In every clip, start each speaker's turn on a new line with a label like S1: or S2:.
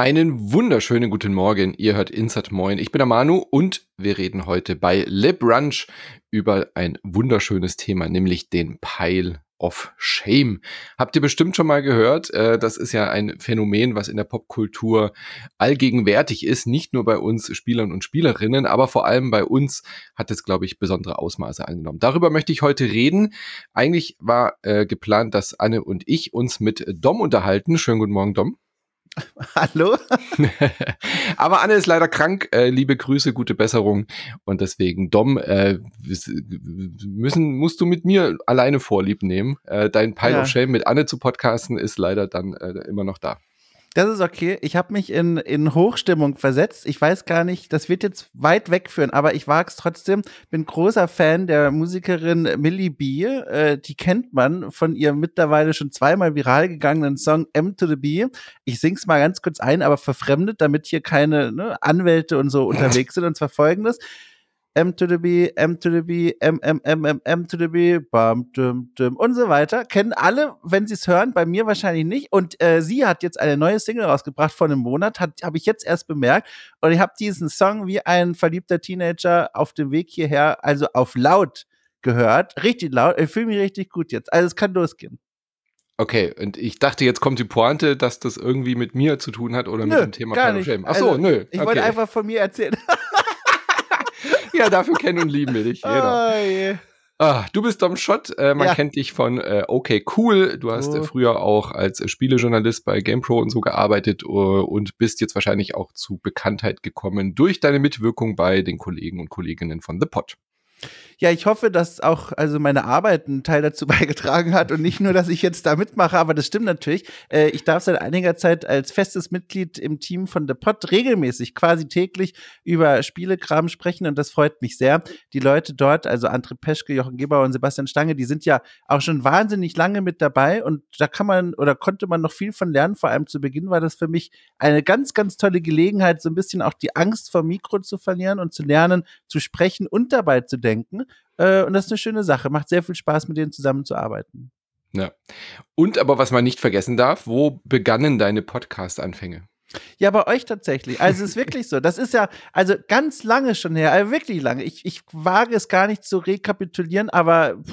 S1: Einen wunderschönen guten Morgen. Ihr hört Insert Moin. Ich bin der Manu und wir reden heute bei Le Brunch über ein wunderschönes Thema, nämlich den Pile of Shame. Habt ihr bestimmt schon mal gehört? Äh, das ist ja ein Phänomen, was in der Popkultur allgegenwärtig ist. Nicht nur bei uns Spielern und Spielerinnen, aber vor allem bei uns hat es, glaube ich, besondere Ausmaße angenommen. Darüber möchte ich heute reden. Eigentlich war äh, geplant, dass Anne und ich uns mit Dom unterhalten. Schönen guten Morgen, Dom.
S2: Hallo?
S1: Aber Anne ist leider krank. Äh, liebe Grüße, gute Besserung. Und deswegen, Dom, äh, müssen, musst du mit mir alleine Vorlieb nehmen. Äh, dein Pile ja. of Shame mit Anne zu podcasten ist leider dann äh, immer noch da.
S2: Das ist okay. Ich habe mich in, in Hochstimmung versetzt. Ich weiß gar nicht, das wird jetzt weit wegführen, aber ich wage es trotzdem. Bin großer Fan der Musikerin Millie B. Äh, die kennt man von ihrem mittlerweile schon zweimal viral gegangenen Song M to the B. Ich sing's mal ganz kurz ein, aber verfremdet, damit hier keine ne, Anwälte und so unterwegs sind. Und zwar folgendes. M to the B, M to the B, M, M, M, M, M to the B, bam, dum, dum und so weiter. Kennen alle, wenn sie es hören, bei mir wahrscheinlich nicht. Und äh, sie hat jetzt eine neue Single rausgebracht vor einem Monat, habe ich jetzt erst bemerkt. Und ich habe diesen Song wie ein verliebter Teenager auf dem Weg hierher, also auf laut gehört. Richtig laut. Ich fühle mich richtig gut jetzt. Also es kann losgehen.
S1: Okay, und ich dachte, jetzt kommt die Pointe, dass das irgendwie mit mir zu tun hat oder nö, mit dem Thema
S2: gar nicht. Shame.
S1: Ach so, also, nö.
S2: Ich okay. wollte einfach von mir erzählen.
S1: ja, dafür kennen und lieben wir dich. Jeder. Oh, yeah. Ah, du bist Dom Schott, äh, man ja. kennt dich von äh, Okay Cool. Du hast äh, oh. früher auch als äh, Spielejournalist bei GamePro und so gearbeitet uh, und bist jetzt wahrscheinlich auch zu Bekanntheit gekommen durch deine Mitwirkung bei den Kollegen und Kolleginnen von The Pod.
S2: Ja, ich hoffe, dass auch also meine Arbeit einen Teil dazu beigetragen hat und nicht nur, dass ich jetzt da mitmache, aber das stimmt natürlich. Äh, ich darf seit einiger Zeit als festes Mitglied im Team von The Pod regelmäßig, quasi täglich über Spielekram sprechen und das freut mich sehr. Die Leute dort, also André Peschke, Jochen Gebauer und Sebastian Stange, die sind ja auch schon wahnsinnig lange mit dabei und da kann man oder konnte man noch viel von lernen. Vor allem zu Beginn war das für mich eine ganz, ganz tolle Gelegenheit, so ein bisschen auch die Angst vor Mikro zu verlieren und zu lernen, zu sprechen und dabei zu denken. Äh, und das ist eine schöne Sache. Macht sehr viel Spaß, mit denen zusammenzuarbeiten.
S1: Ja. Und aber was man nicht vergessen darf, wo begannen deine Podcast-Anfänge?
S2: Ja, bei euch tatsächlich. Also es ist wirklich so. Das ist ja, also ganz lange schon her, also wirklich lange. Ich, ich wage es gar nicht zu rekapitulieren, aber pff,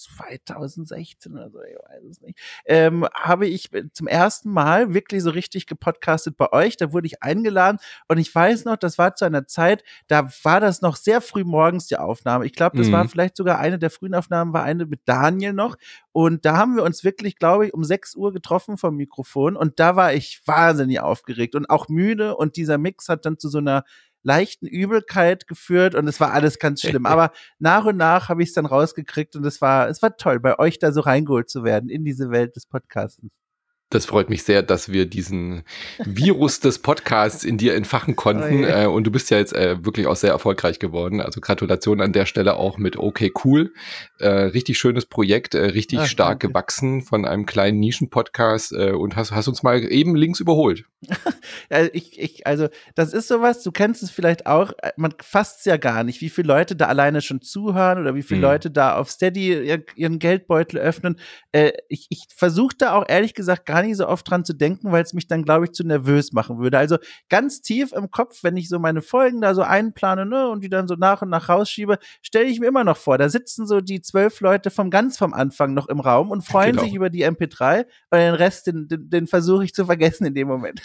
S2: 2016 oder so, ich weiß es nicht, ähm, habe ich zum ersten Mal wirklich so richtig gepodcastet bei euch. Da wurde ich eingeladen und ich weiß noch, das war zu einer Zeit, da war das noch sehr früh morgens die Aufnahme. Ich glaube, das mhm. war vielleicht sogar eine der frühen Aufnahmen, war eine mit Daniel noch. Und da haben wir uns wirklich, glaube ich, um 6 Uhr getroffen vom Mikrofon und da war ich wahnsinnig aufgeregt und auch müde und dieser Mix hat dann zu so einer leichten Übelkeit geführt und es war alles ganz schlimm. Aber nach und nach habe ich es dann rausgekriegt und es war, es war toll, bei euch da so reingeholt zu werden in diese Welt des Podcastens.
S1: Das freut mich sehr, dass wir diesen Virus des Podcasts in dir entfachen konnten. Oh, yeah. äh, und du bist ja jetzt äh, wirklich auch sehr erfolgreich geworden. Also Gratulation an der Stelle auch mit OK Cool. Äh, richtig schönes Projekt, richtig Ach, stark danke. gewachsen von einem kleinen Nischen-Podcast und hast, hast uns mal eben links überholt.
S2: Ja, ich, ich, also, das ist sowas, du kennst es vielleicht auch, äh, man fasst es ja gar nicht, wie viele Leute da alleine schon zuhören oder wie viele hm. Leute da auf Steady ihren Geldbeutel öffnen. Äh, ich ich versuche da auch ehrlich gesagt gar gar nicht so oft dran zu denken, weil es mich dann, glaube ich, zu nervös machen würde. Also ganz tief im Kopf, wenn ich so meine Folgen da so einplane ne, und die dann so nach und nach rausschiebe, stelle ich mir immer noch vor, da sitzen so die zwölf Leute vom ganz vom Anfang noch im Raum und freuen genau. sich über die MP3 und den Rest, den, den, den versuche ich zu vergessen in dem Moment.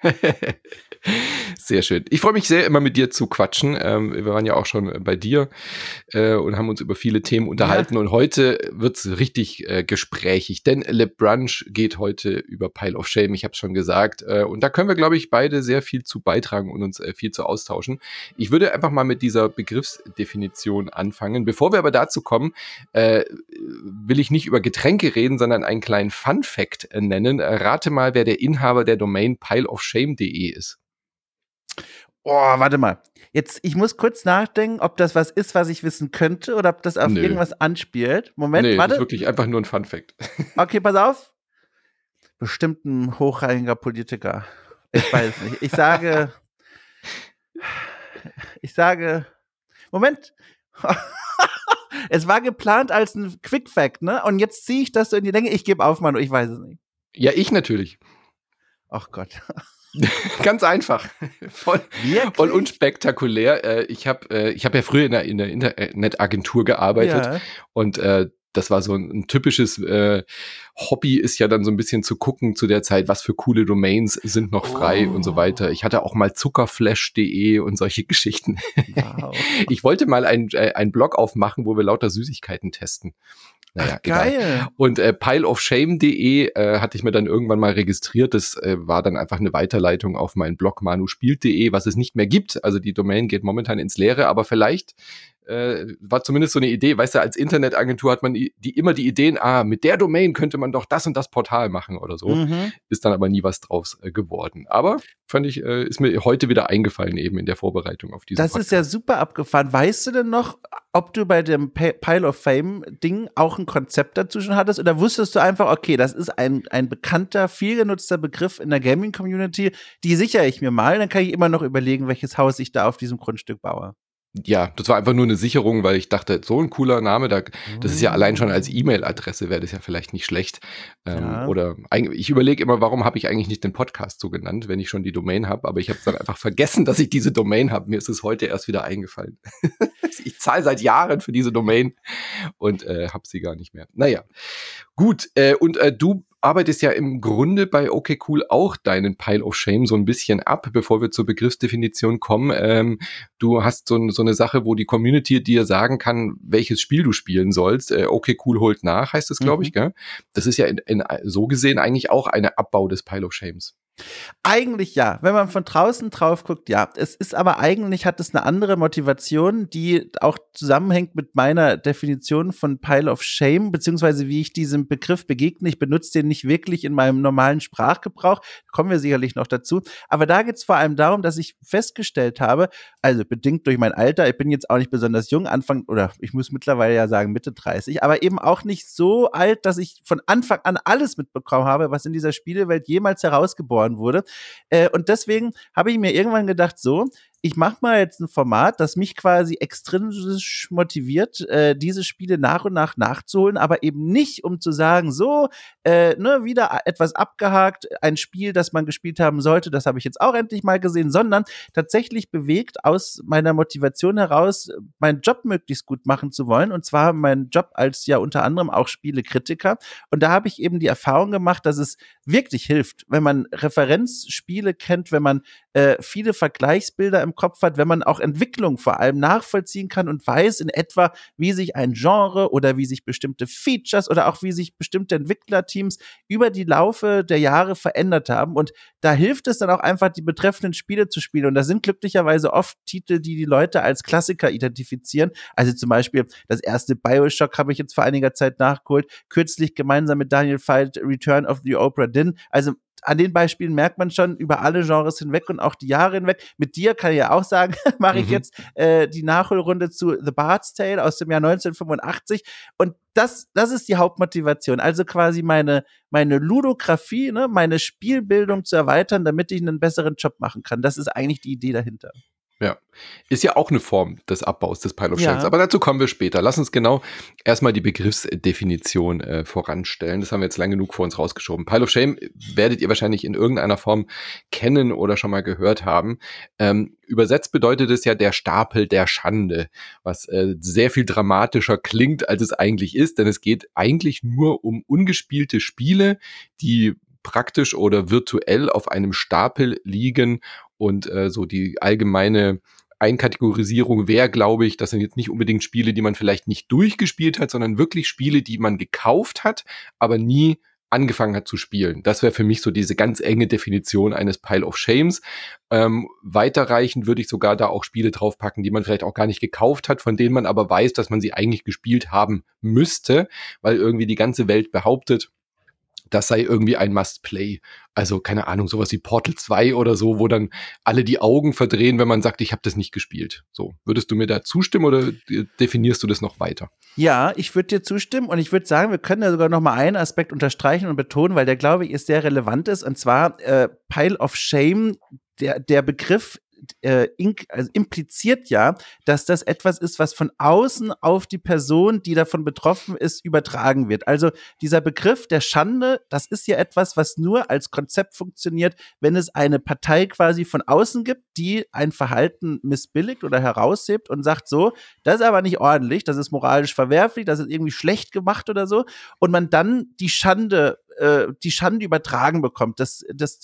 S1: sehr schön. Ich freue mich sehr, immer mit dir zu quatschen. Ähm, wir waren ja auch schon bei dir äh, und haben uns über viele Themen unterhalten. Ja. Und heute wird es richtig äh, gesprächig, denn Le Brunch geht heute über Pile of Shame, ich habe es schon gesagt. Äh, und da können wir, glaube ich, beide sehr viel zu beitragen und uns äh, viel zu austauschen. Ich würde einfach mal mit dieser Begriffsdefinition anfangen. Bevor wir aber dazu kommen, äh, will ich nicht über Getränke reden, sondern einen kleinen Fun Fact nennen. Rate mal, wer der Inhaber der Domain pileofshame.de ist.
S2: Oh, warte mal. Jetzt, ich muss kurz nachdenken, ob das was ist, was ich wissen könnte oder ob das auf Nö. irgendwas anspielt. Moment, nee, warte.
S1: Das ist wirklich einfach nur ein Fun Fact.
S2: Okay, pass auf bestimmt ein hochrangiger Politiker. Ich weiß nicht. Ich sage, ich sage, Moment. es war geplant als ein Quick Fact, ne? Und jetzt ziehe ich das so in die Länge. Ich gebe auf, Mann, ich weiß es nicht.
S1: Ja, ich natürlich.
S2: Ach Gott.
S1: Ganz einfach. Voll, voll unspektakulär. Äh, ich habe äh, ich hab ja früher in der, in der Internetagentur gearbeitet ja. und äh, das war so ein, ein typisches äh, Hobby, ist ja dann so ein bisschen zu gucken zu der Zeit, was für coole Domains sind noch frei oh. und so weiter. Ich hatte auch mal zuckerflash.de und solche Geschichten. Wow. Ich wollte mal äh, einen Blog aufmachen, wo wir lauter Süßigkeiten testen.
S2: Naja, Ach, geil. Egal.
S1: Und äh, pileofshame.de äh, hatte ich mir dann irgendwann mal registriert. Das äh, war dann einfach eine Weiterleitung auf meinen Blog manuspielt.de, was es nicht mehr gibt. Also die Domain geht momentan ins Leere, aber vielleicht äh, war zumindest so eine Idee, weißt du, als Internetagentur hat man die, die, immer die Ideen, ah, mit der Domain könnte man doch das und das Portal machen oder so. Mhm. Ist dann aber nie was draus äh, geworden. Aber fand ich, äh, ist mir heute wieder eingefallen, eben in der Vorbereitung auf diese
S2: Das Podcast. ist ja super abgefahren. Weißt du denn noch, ob du bei dem Pile of Fame-Ding auch ein Konzept dazu schon hattest oder wusstest du einfach, okay, das ist ein, ein bekannter, viel genutzter Begriff in der Gaming-Community, die sichere ich mir mal, dann kann ich immer noch überlegen, welches Haus ich da auf diesem Grundstück baue
S1: ja, das war einfach nur eine Sicherung, weil ich dachte, so ein cooler Name, da, das ist ja allein schon als E-Mail-Adresse, wäre das ja vielleicht nicht schlecht. Ähm, ja. Oder ich überlege immer, warum habe ich eigentlich nicht den Podcast so genannt, wenn ich schon die Domain habe, aber ich habe dann einfach vergessen, dass ich diese Domain habe. Mir ist es heute erst wieder eingefallen. ich zahle seit Jahren für diese Domain und äh, habe sie gar nicht mehr. Naja, gut. Äh, und äh, du arbeitest ja im Grunde bei OK Cool auch deinen Pile of Shame so ein bisschen ab, bevor wir zur Begriffsdefinition kommen. Ähm, du hast so, so, eine Sache, wo die Community dir sagen kann, welches Spiel du spielen sollst. Äh, OK Cool holt nach, heißt es, glaube mhm. ich. Gell? Das ist ja in, in, so gesehen eigentlich auch eine Abbau des Pile of Shames.
S2: Eigentlich ja. Wenn man von draußen drauf guckt, ja. Es ist aber eigentlich hat es eine andere Motivation, die auch zusammenhängt mit meiner Definition von Pile of Shame, beziehungsweise wie ich diesem Begriff begegne. Ich benutze den nicht wirklich in meinem normalen Sprachgebrauch. Kommen wir sicherlich noch dazu. Aber da geht es vor allem darum, dass ich festgestellt habe, also bedingt durch mein Alter, ich bin jetzt auch nicht besonders jung, Anfang, oder ich muss mittlerweile ja sagen Mitte 30, aber eben auch nicht so alt, dass ich von Anfang an alles mitbekommen habe, was in dieser Spielewelt jemals herausgeboren geboren wurde. Äh, und deswegen habe ich mir irgendwann gedacht, so, ich mache mal jetzt ein Format, das mich quasi extrinsisch motiviert, äh, diese Spiele nach und nach nachzuholen, aber eben nicht, um zu sagen, so, äh, ne, wieder etwas abgehakt, ein Spiel, das man gespielt haben sollte, das habe ich jetzt auch endlich mal gesehen, sondern tatsächlich bewegt aus meiner Motivation heraus, meinen Job möglichst gut machen zu wollen, und zwar meinen Job als ja unter anderem auch Spielekritiker. Und da habe ich eben die Erfahrung gemacht, dass es wirklich hilft, wenn man Referenzspiele kennt, wenn man äh, viele Vergleichsbilder im Kopf hat, wenn man auch Entwicklung vor allem nachvollziehen kann und weiß in etwa, wie sich ein Genre oder wie sich bestimmte Features oder auch wie sich bestimmte Entwicklerteams über die Laufe der Jahre verändert haben. Und da hilft es dann auch einfach, die betreffenden Spiele zu spielen. Und da sind glücklicherweise oft Titel, die die Leute als Klassiker identifizieren. Also zum Beispiel das erste Bioshock habe ich jetzt vor einiger Zeit nachgeholt, kürzlich gemeinsam mit Daniel Veit Return of the Opera Din. Also an den Beispielen merkt man schon über alle Genres hinweg und auch die Jahre hinweg. Mit dir kann ich ja auch sagen, mache ich mhm. jetzt äh, die Nachholrunde zu The Bard's Tale aus dem Jahr 1985 und das, das ist die Hauptmotivation. Also quasi meine, meine Ludografie, ne, meine Spielbildung zu erweitern, damit ich einen besseren Job machen kann. Das ist eigentlich die Idee dahinter.
S1: Ja, ist ja auch eine Form des Abbaus des Pile of Shells, ja. aber dazu kommen wir später. Lass uns genau erstmal die Begriffsdefinition äh, voranstellen. Das haben wir jetzt lang genug vor uns rausgeschoben. Pile of Shame werdet ihr wahrscheinlich in irgendeiner Form kennen oder schon mal gehört haben. Ähm, übersetzt bedeutet es ja der Stapel der Schande, was äh, sehr viel dramatischer klingt, als es eigentlich ist, denn es geht eigentlich nur um ungespielte Spiele, die praktisch oder virtuell auf einem Stapel liegen und äh, so die allgemeine Einkategorisierung wäre, glaube ich, das sind jetzt nicht unbedingt Spiele, die man vielleicht nicht durchgespielt hat, sondern wirklich Spiele, die man gekauft hat, aber nie angefangen hat zu spielen. Das wäre für mich so diese ganz enge Definition eines Pile of Shames. Ähm, weiterreichend würde ich sogar da auch Spiele draufpacken, die man vielleicht auch gar nicht gekauft hat, von denen man aber weiß, dass man sie eigentlich gespielt haben müsste, weil irgendwie die ganze Welt behauptet, das sei irgendwie ein Must-Play. Also keine Ahnung, sowas wie Portal 2 oder so, wo dann alle die Augen verdrehen, wenn man sagt, ich habe das nicht gespielt. So, würdest du mir da zustimmen oder definierst du das noch weiter?
S2: Ja, ich würde dir zustimmen und ich würde sagen, wir können da sogar noch mal einen Aspekt unterstreichen und betonen, weil der glaube ich ist sehr relevant ist und zwar äh, Pile of Shame. Der, der Begriff äh, also impliziert ja, dass das etwas ist, was von außen auf die Person, die davon betroffen ist, übertragen wird. Also dieser Begriff der Schande, das ist ja etwas, was nur als Konzept funktioniert, wenn es eine Partei quasi von außen gibt, die ein Verhalten missbilligt oder heraushebt und sagt so, das ist aber nicht ordentlich, das ist moralisch verwerflich, das ist irgendwie schlecht gemacht oder so und man dann die Schande äh, die Schande übertragen bekommt. Das, das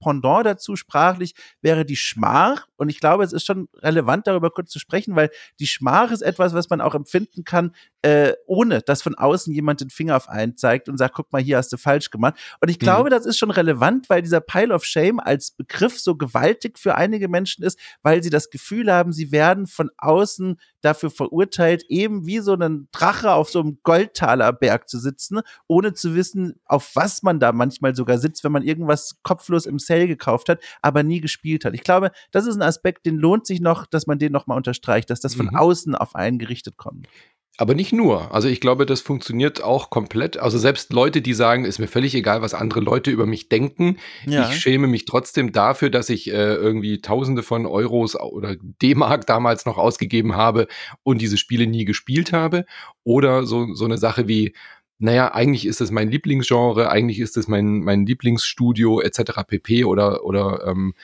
S2: Pendant dazu sprachlich wäre die Schmach. Und ich glaube, es ist schon relevant, darüber kurz zu sprechen, weil die Schmach ist etwas, was man auch empfinden kann, äh, ohne dass von außen jemand den Finger auf einen zeigt und sagt, guck mal, hier hast du falsch gemacht. Und ich glaube, mhm. das ist schon relevant, weil dieser Pile of Shame als Begriff so gewaltig für einige Menschen ist, weil sie das Gefühl haben, sie werden von außen dafür verurteilt, eben wie so ein Drache auf so einem Goldtalerberg zu sitzen, ohne zu wissen, auf was man da manchmal sogar sitzt, wenn man irgendwas kopflos im Sale gekauft hat, aber nie gespielt hat. Ich glaube, das ist ein Aspekt, den lohnt sich noch, dass man den nochmal unterstreicht, dass das von mhm. außen auf einen gerichtet kommt.
S1: Aber nicht nur. Also ich glaube, das funktioniert auch komplett. Also selbst Leute, die sagen, ist mir völlig egal, was andere Leute über mich denken. Ja. Ich schäme mich trotzdem dafür, dass ich äh, irgendwie Tausende von Euros oder D-Mark damals noch ausgegeben habe und diese Spiele nie gespielt habe. Oder so, so eine Sache wie, naja, eigentlich ist es mein Lieblingsgenre, eigentlich ist es mein, mein Lieblingsstudio etc. pp. oder, oder ähm,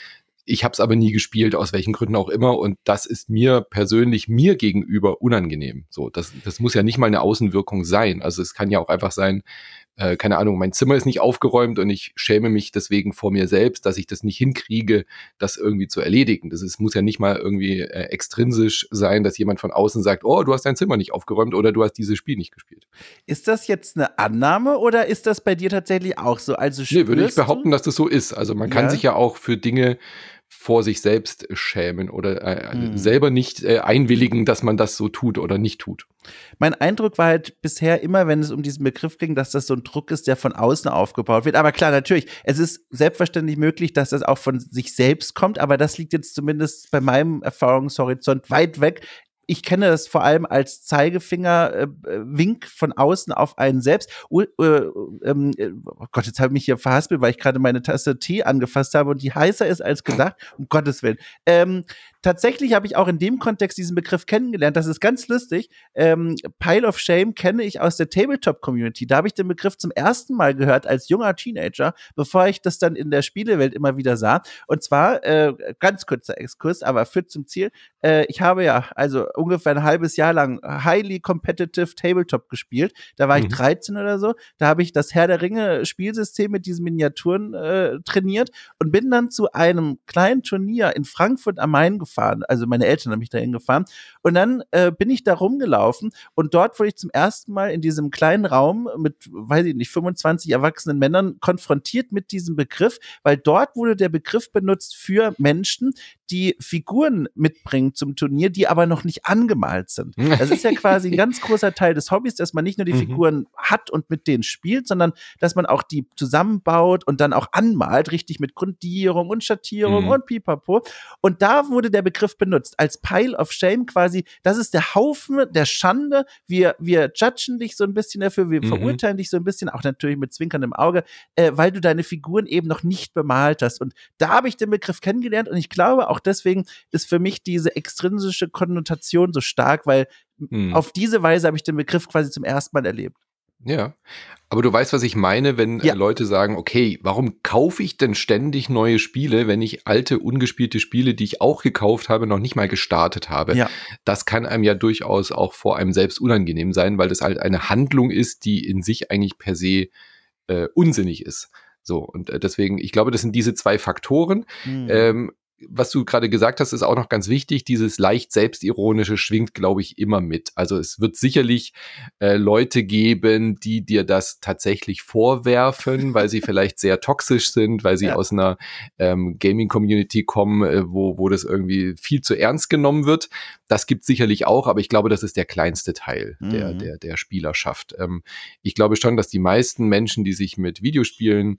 S1: ich habe es aber nie gespielt, aus welchen Gründen auch immer. Und das ist mir persönlich mir gegenüber unangenehm. So, das, das muss ja nicht mal eine Außenwirkung sein. Also es kann ja auch einfach sein, äh, keine Ahnung, mein Zimmer ist nicht aufgeräumt und ich schäme mich deswegen vor mir selbst, dass ich das nicht hinkriege, das irgendwie zu erledigen. Das ist, muss ja nicht mal irgendwie äh, extrinsisch sein, dass jemand von außen sagt, oh, du hast dein Zimmer nicht aufgeräumt oder du hast dieses Spiel nicht gespielt.
S2: Ist das jetzt eine Annahme oder ist das bei dir tatsächlich auch so? Also
S1: nee, würde ich behaupten, dass das so ist. Also man kann ja. sich ja auch für Dinge vor sich selbst schämen oder äh, mhm. selber nicht äh, einwilligen, dass man das so tut oder nicht tut.
S2: Mein Eindruck war halt bisher immer, wenn es um diesen Begriff ging, dass das so ein Druck ist, der von außen aufgebaut wird. Aber klar, natürlich, es ist selbstverständlich möglich, dass das auch von sich selbst kommt, aber das liegt jetzt zumindest bei meinem Erfahrungshorizont weit weg ich kenne das vor allem als Zeigefinger-Wink äh, von außen auf einen selbst. Uh, uh, ähm, oh Gott, jetzt habe ich mich hier verhaspelt, weil ich gerade meine Tasse Tee angefasst habe und die heißer ist als gedacht. Um Gottes Willen. Ähm, tatsächlich habe ich auch in dem Kontext diesen Begriff kennengelernt. Das ist ganz lustig. Ähm, Pile of Shame kenne ich aus der Tabletop-Community. Da habe ich den Begriff zum ersten Mal gehört als junger Teenager, bevor ich das dann in der Spielewelt immer wieder sah. Und zwar, äh, ganz kurzer Exkurs, aber führt zum Ziel. Äh, ich habe ja also ungefähr ein halbes Jahr lang highly competitive Tabletop gespielt. Da war mhm. ich 13 oder so. Da habe ich das Herr der Ringe Spielsystem mit diesen Miniaturen äh, trainiert und bin dann zu einem kleinen Turnier in Frankfurt am Main gefahren gefahren. Also meine Eltern haben mich dahin gefahren. Und dann äh, bin ich da rumgelaufen und dort wurde ich zum ersten Mal in diesem kleinen Raum mit, weiß ich nicht, 25 erwachsenen Männern konfrontiert mit diesem Begriff, weil dort wurde der Begriff benutzt für Menschen, die Figuren mitbringen zum Turnier, die aber noch nicht angemalt sind. Das ist ja quasi ein ganz großer Teil des Hobbys, dass man nicht nur die mhm. Figuren hat und mit denen spielt, sondern dass man auch die zusammenbaut und dann auch anmalt, richtig mit Grundierung und Schattierung mhm. und pipapo. Und da wurde der Begriff benutzt als Pile of Shame quasi. Das ist der Haufen der Schande. Wir, wir judgen dich so ein bisschen dafür, wir mhm. verurteilen dich so ein bisschen, auch natürlich mit zwinkerndem Auge, äh, weil du deine Figuren eben noch nicht bemalt hast. Und da habe ich den Begriff kennengelernt und ich glaube auch deswegen ist für mich diese extrinsische Konnotation so stark, weil mhm. auf diese Weise habe ich den Begriff quasi zum ersten Mal erlebt.
S1: Ja, aber du weißt, was ich meine, wenn ja. Leute sagen, okay, warum kaufe ich denn ständig neue Spiele, wenn ich alte, ungespielte Spiele, die ich auch gekauft habe, noch nicht mal gestartet habe? Ja. Das kann einem ja durchaus auch vor einem selbst unangenehm sein, weil das halt eine Handlung ist, die in sich eigentlich per se äh, unsinnig ist. So, und äh, deswegen, ich glaube, das sind diese zwei Faktoren. Mhm. Ähm, was du gerade gesagt hast, ist auch noch ganz wichtig. Dieses leicht selbstironische schwingt, glaube ich, immer mit. Also es wird sicherlich äh, Leute geben, die dir das tatsächlich vorwerfen, weil sie vielleicht sehr toxisch sind, weil sie ja. aus einer ähm, Gaming-Community kommen, äh, wo, wo das irgendwie viel zu ernst genommen wird. Das gibt sicherlich auch, aber ich glaube, das ist der kleinste Teil mhm. der, der, der Spielerschaft. Ähm, ich glaube schon, dass die meisten Menschen, die sich mit Videospielen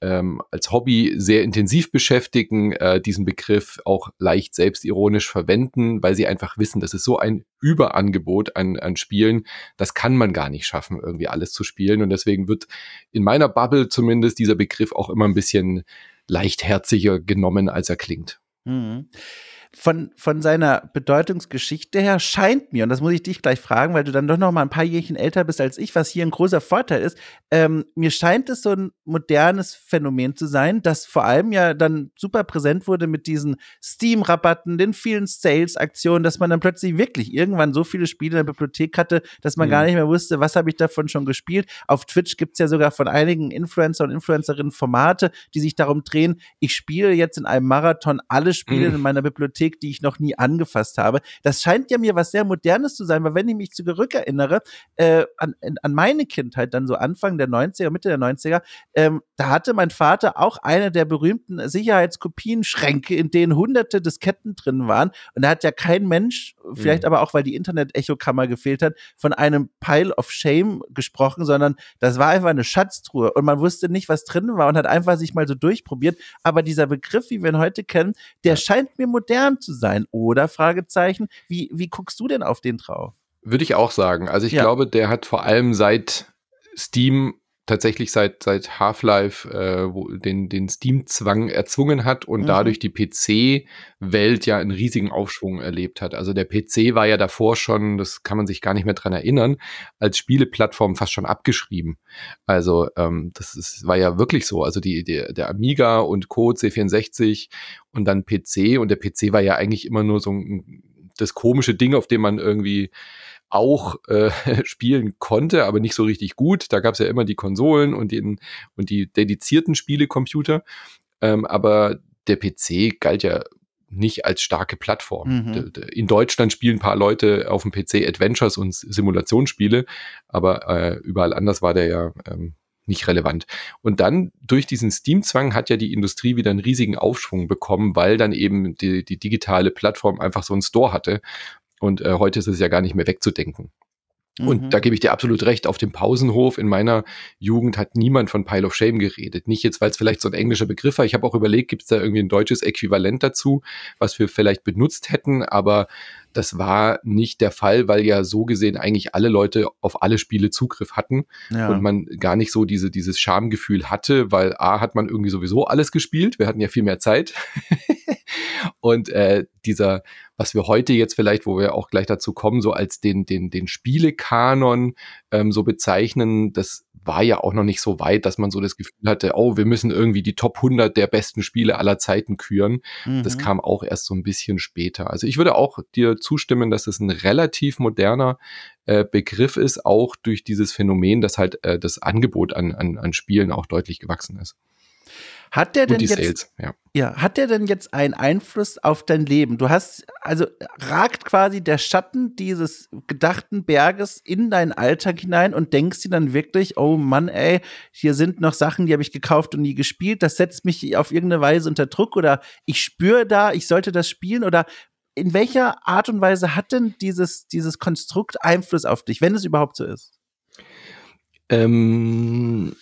S1: ähm, als Hobby sehr intensiv beschäftigen, äh, diesen Begriff auch leicht selbstironisch verwenden, weil sie einfach wissen, das ist so ein Überangebot an, an Spielen, das kann man gar nicht schaffen, irgendwie alles zu spielen. Und deswegen wird in meiner Bubble zumindest dieser Begriff auch immer ein bisschen leichtherziger genommen, als er klingt.
S2: Mhm von, von seiner Bedeutungsgeschichte her scheint mir, und das muss ich dich gleich fragen, weil du dann doch noch mal ein paar Jährchen älter bist als ich, was hier ein großer Vorteil ist, ähm, mir scheint es so ein modernes Phänomen zu sein, das vor allem ja dann super präsent wurde mit diesen Steam-Rabatten, den vielen Sales-Aktionen, dass man dann plötzlich wirklich irgendwann so viele Spiele in der Bibliothek hatte, dass man mhm. gar nicht mehr wusste, was habe ich davon schon gespielt. Auf Twitch gibt es ja sogar von einigen Influencer und Influencerinnen Formate, die sich darum drehen, ich spiele jetzt in einem Marathon alle Spiele mhm. in meiner Bibliothek Bibliothek, die ich noch nie angefasst habe. Das scheint ja mir was sehr Modernes zu sein, weil wenn ich mich zurückerinnere, äh, an, an meine Kindheit, dann so Anfang der 90er, Mitte der 90er, ähm, da hatte mein Vater auch eine der berühmten Sicherheitskopienschränke, in denen hunderte Disketten drin waren. Und da hat ja kein Mensch, vielleicht mhm. aber auch, weil die Internet-Echokammer gefehlt hat, von einem Pile of Shame gesprochen, sondern das war einfach eine Schatztruhe und man wusste nicht, was drin war und hat einfach sich mal so durchprobiert. Aber dieser Begriff, wie wir ihn heute kennen, der scheint mir modern modern zu sein? Oder Fragezeichen, wie, wie guckst du denn auf den drauf?
S1: Würde ich auch sagen. Also ich ja. glaube, der hat vor allem seit Steam tatsächlich seit, seit Half-Life äh, den, den Steam-Zwang erzwungen hat und mhm. dadurch die PC-Welt ja einen riesigen Aufschwung erlebt hat. Also der PC war ja davor schon, das kann man sich gar nicht mehr dran erinnern, als Spieleplattform fast schon abgeschrieben. Also ähm, das ist, war ja wirklich so. Also die, der, der Amiga und Co. C64 und dann PC und der PC war ja eigentlich immer nur so ein, das komische Ding, auf dem man irgendwie auch äh, spielen konnte, aber nicht so richtig gut. Da gab es ja immer die Konsolen und, den, und die dedizierten Spielecomputer. Ähm, aber der PC galt ja nicht als starke Plattform. Mhm. In Deutschland spielen ein paar Leute auf dem PC Adventures und Simulationsspiele, aber äh, überall anders war der ja ähm, nicht relevant. Und dann durch diesen Steam-Zwang hat ja die Industrie wieder einen riesigen Aufschwung bekommen, weil dann eben die, die digitale Plattform einfach so einen Store hatte. Und äh, heute ist es ja gar nicht mehr wegzudenken. Und mhm. da gebe ich dir absolut recht. Auf dem Pausenhof in meiner Jugend hat niemand von Pile of Shame geredet. Nicht jetzt, weil es vielleicht so ein englischer Begriff war. Ich habe auch überlegt, gibt es da irgendwie ein deutsches Äquivalent dazu, was wir vielleicht benutzt hätten. Aber das war nicht der Fall, weil ja so gesehen eigentlich alle Leute auf alle Spiele Zugriff hatten ja. und man gar nicht so diese, dieses Schamgefühl hatte, weil A hat man irgendwie sowieso alles gespielt. Wir hatten ja viel mehr Zeit. und äh, dieser was wir heute jetzt vielleicht, wo wir auch gleich dazu kommen, so als den, den, den Spielekanon ähm, so bezeichnen, das war ja auch noch nicht so weit, dass man so das Gefühl hatte, oh, wir müssen irgendwie die Top 100 der besten Spiele aller Zeiten küren. Mhm. Das kam auch erst so ein bisschen später. Also ich würde auch dir zustimmen, dass es ein relativ moderner äh, Begriff ist, auch durch dieses Phänomen, dass halt äh, das Angebot an, an, an Spielen auch deutlich gewachsen ist.
S2: Hat der denn jetzt, Sales, ja. ja. hat der denn jetzt einen Einfluss auf dein Leben? Du hast, also ragt quasi der Schatten dieses gedachten Berges in deinen Alltag hinein und denkst dir dann wirklich, oh Mann, ey, hier sind noch Sachen, die habe ich gekauft und nie gespielt. Das setzt mich auf irgendeine Weise unter Druck oder ich spüre da, ich sollte das spielen oder in welcher Art und Weise hat denn dieses, dieses Konstrukt Einfluss auf dich, wenn es überhaupt so ist?
S1: Ähm,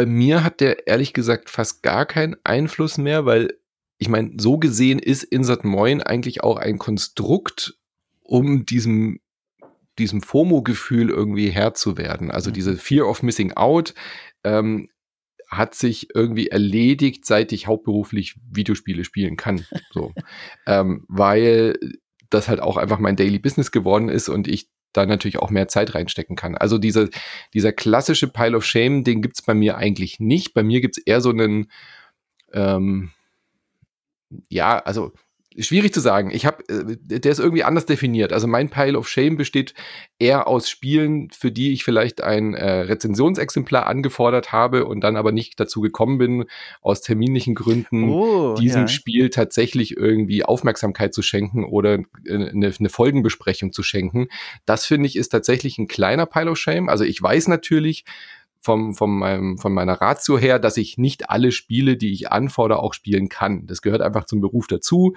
S1: bei mir hat der ehrlich gesagt fast gar keinen Einfluss mehr, weil ich meine, so gesehen ist Insert Moin eigentlich auch ein Konstrukt, um diesem diesem FOMO-Gefühl irgendwie Herr zu werden. Also mhm. diese Fear of Missing Out ähm, hat sich irgendwie erledigt, seit ich hauptberuflich Videospiele spielen kann. So, ähm, weil das halt auch einfach mein Daily Business geworden ist und ich da natürlich auch mehr Zeit reinstecken kann. Also dieser, dieser klassische Pile of Shame, den gibt's bei mir eigentlich nicht. Bei mir gibt's eher so einen, ähm, ja, also Schwierig zu sagen. Ich habe, äh, der ist irgendwie anders definiert. Also mein Pile of Shame besteht eher aus Spielen, für die ich vielleicht ein äh, Rezensionsexemplar angefordert habe und dann aber nicht dazu gekommen bin, aus terminlichen Gründen oh, diesem ja. Spiel tatsächlich irgendwie Aufmerksamkeit zu schenken oder äh, eine, eine Folgenbesprechung zu schenken. Das finde ich ist tatsächlich ein kleiner Pile of Shame. Also ich weiß natürlich, vom, vom meinem, von meiner Ratio her, dass ich nicht alle Spiele, die ich anfordere, auch spielen kann. Das gehört einfach zum Beruf dazu,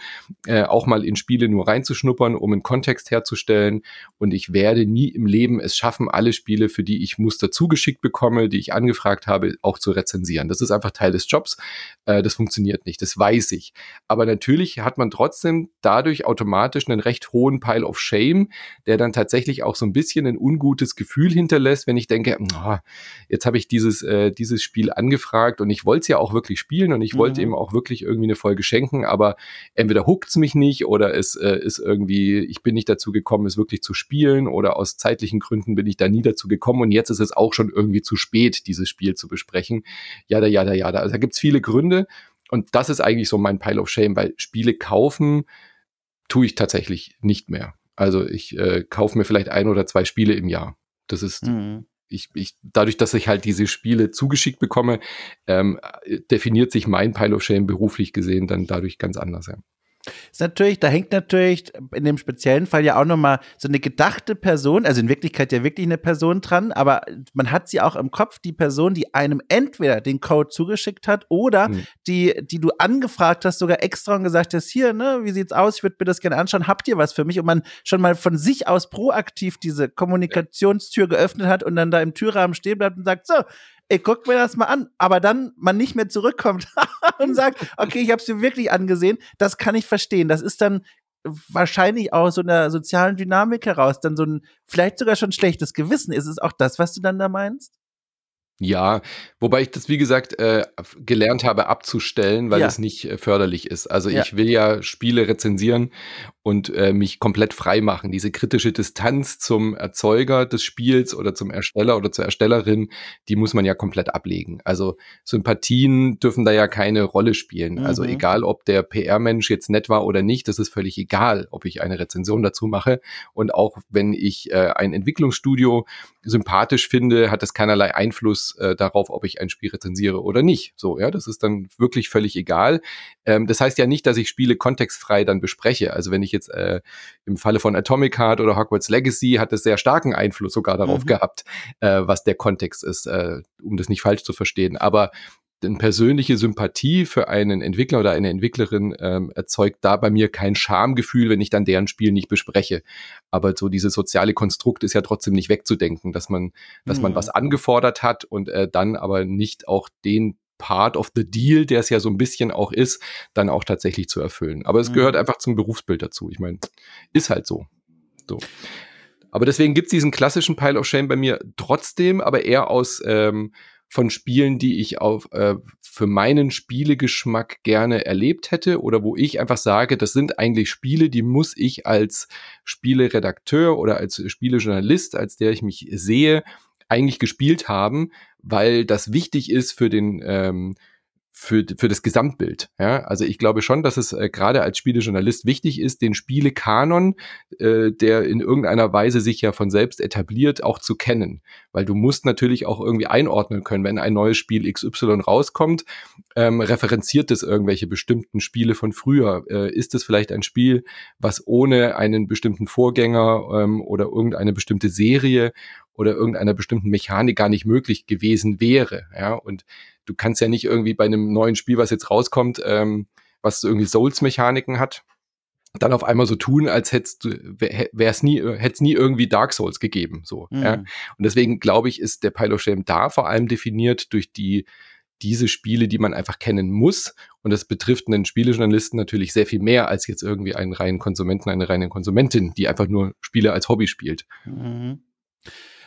S1: äh, auch mal in Spiele nur reinzuschnuppern, um einen Kontext herzustellen. Und ich werde nie im Leben es schaffen, alle Spiele, für die ich Muster zugeschickt bekomme, die ich angefragt habe, auch zu rezensieren. Das ist einfach Teil des Jobs. Äh, das funktioniert nicht, das weiß ich. Aber natürlich hat man trotzdem dadurch automatisch einen recht hohen Pile of Shame, der dann tatsächlich auch so ein bisschen ein ungutes Gefühl hinterlässt, wenn ich denke, oh, jetzt habe ich dieses, äh, dieses Spiel angefragt und ich wollte es ja auch wirklich spielen und ich wollte mhm. eben auch wirklich irgendwie eine Folge schenken, aber entweder huckt's mich nicht oder es äh, ist irgendwie, ich bin nicht dazu gekommen, es wirklich zu spielen oder aus zeitlichen Gründen bin ich da nie dazu gekommen und jetzt ist es auch schon irgendwie zu spät, dieses Spiel zu besprechen. Ja, da, ja, da, ja, da. Also da gibt's viele Gründe und das ist eigentlich so mein Pile of Shame, weil Spiele kaufen tue ich tatsächlich nicht mehr. Also ich äh, kaufe mir vielleicht ein oder zwei Spiele im Jahr. Das ist mhm. Ich, ich, dadurch, dass ich halt diese Spiele zugeschickt bekomme, ähm, definiert sich mein Pile of Shame beruflich gesehen dann dadurch ganz anders. Ja.
S2: Ist natürlich, da hängt natürlich in dem speziellen Fall ja auch nochmal so eine gedachte Person, also in Wirklichkeit ja wirklich eine Person dran, aber man hat sie auch im Kopf, die Person, die einem entweder den Code zugeschickt hat oder mhm. die, die du angefragt hast, sogar extra und gesagt hast, hier, ne, wie sieht's aus, ich würde mir das gerne anschauen, habt ihr was für mich? Und man schon mal von sich aus proaktiv diese Kommunikationstür geöffnet hat und dann da im Türrahmen stehen bleibt und sagt, so, ich guck mir das mal an, aber dann man nicht mehr zurückkommt und sagt, okay, ich habe es mir wirklich angesehen, das kann ich verstehen. Das ist dann wahrscheinlich aus so einer sozialen Dynamik heraus dann so ein vielleicht sogar schon schlechtes Gewissen. Ist es auch das, was du dann da meinst?
S1: Ja, wobei ich das, wie gesagt, äh, gelernt habe abzustellen, weil Ja. es nicht äh, förderlich ist. Also Ja. ich will ja Spiele rezensieren und äh, mich komplett frei machen. Diese kritische Distanz zum Erzeuger des Spiels oder zum Ersteller oder zur Erstellerin, die muss man ja komplett ablegen. Also Sympathien dürfen da ja keine Rolle spielen. Also mhm. egal, ob der PR-Mensch jetzt nett war oder nicht, das ist völlig egal, ob ich eine Rezension dazu mache. Und auch wenn ich äh, ein Entwicklungsstudio sympathisch finde, hat das keinerlei Einfluss äh, darauf, ob ich ein Spiel rezensiere oder nicht. So, ja, das ist dann wirklich völlig egal. Ähm, das heißt ja nicht, dass ich Spiele kontextfrei dann bespreche. Also wenn ich jetzt äh, im Falle von Atomic Heart oder Hogwarts Legacy hat es sehr starken Einfluss sogar darauf mhm. gehabt, äh, was der Kontext ist, äh, um das nicht falsch zu verstehen. Aber denn persönliche Sympathie für einen Entwickler oder eine Entwicklerin ähm, erzeugt da bei mir kein Schamgefühl, wenn ich dann deren Spiel nicht bespreche. Aber so dieses soziale Konstrukt ist ja trotzdem nicht wegzudenken, dass man, dass mhm. man was angefordert hat und äh, dann aber nicht auch den Part of the Deal, der es ja so ein bisschen auch ist, dann auch tatsächlich zu erfüllen. Aber es mhm. gehört einfach zum Berufsbild dazu. Ich meine, ist halt so. So. Aber deswegen gibt's diesen klassischen Pile of Shame bei mir trotzdem, aber eher aus ähm, von Spielen, die ich auf, äh, für meinen Spielegeschmack gerne erlebt hätte oder wo ich einfach sage, das sind eigentlich Spiele, die muss ich als Spieleredakteur oder als Spielejournalist, als der ich mich sehe, eigentlich gespielt haben, weil das wichtig ist für den ähm, für, für das Gesamtbild. Ja? Also ich glaube schon, dass es äh, gerade als Spielejournalist wichtig ist, den Spielekanon, äh, der in irgendeiner Weise sich ja von selbst etabliert, auch zu kennen. Weil du musst natürlich auch irgendwie einordnen können, wenn ein neues Spiel XY rauskommt, ähm, referenziert es irgendwelche bestimmten Spiele von früher? Äh, ist es vielleicht ein Spiel, was ohne einen bestimmten Vorgänger ähm, oder irgendeine bestimmte Serie oder irgendeiner bestimmten Mechanik gar nicht möglich gewesen wäre? Ja, und du kannst ja nicht irgendwie bei einem neuen Spiel, was jetzt rauskommt, ähm, was irgendwie Souls-Mechaniken hat, dann auf einmal so tun, als hättest du, wär's nie, hätte es nie irgendwie Dark Souls gegeben, so. Mhm. Ja? Und deswegen glaube ich, ist der Pile of Shame da vor allem definiert durch die, diese Spiele, die man einfach kennen muss. Und das betrifft einen Spielejournalisten natürlich sehr viel mehr als jetzt irgendwie einen reinen Konsumenten, eine reine Konsumentin, die einfach nur Spiele als Hobby spielt. Mhm.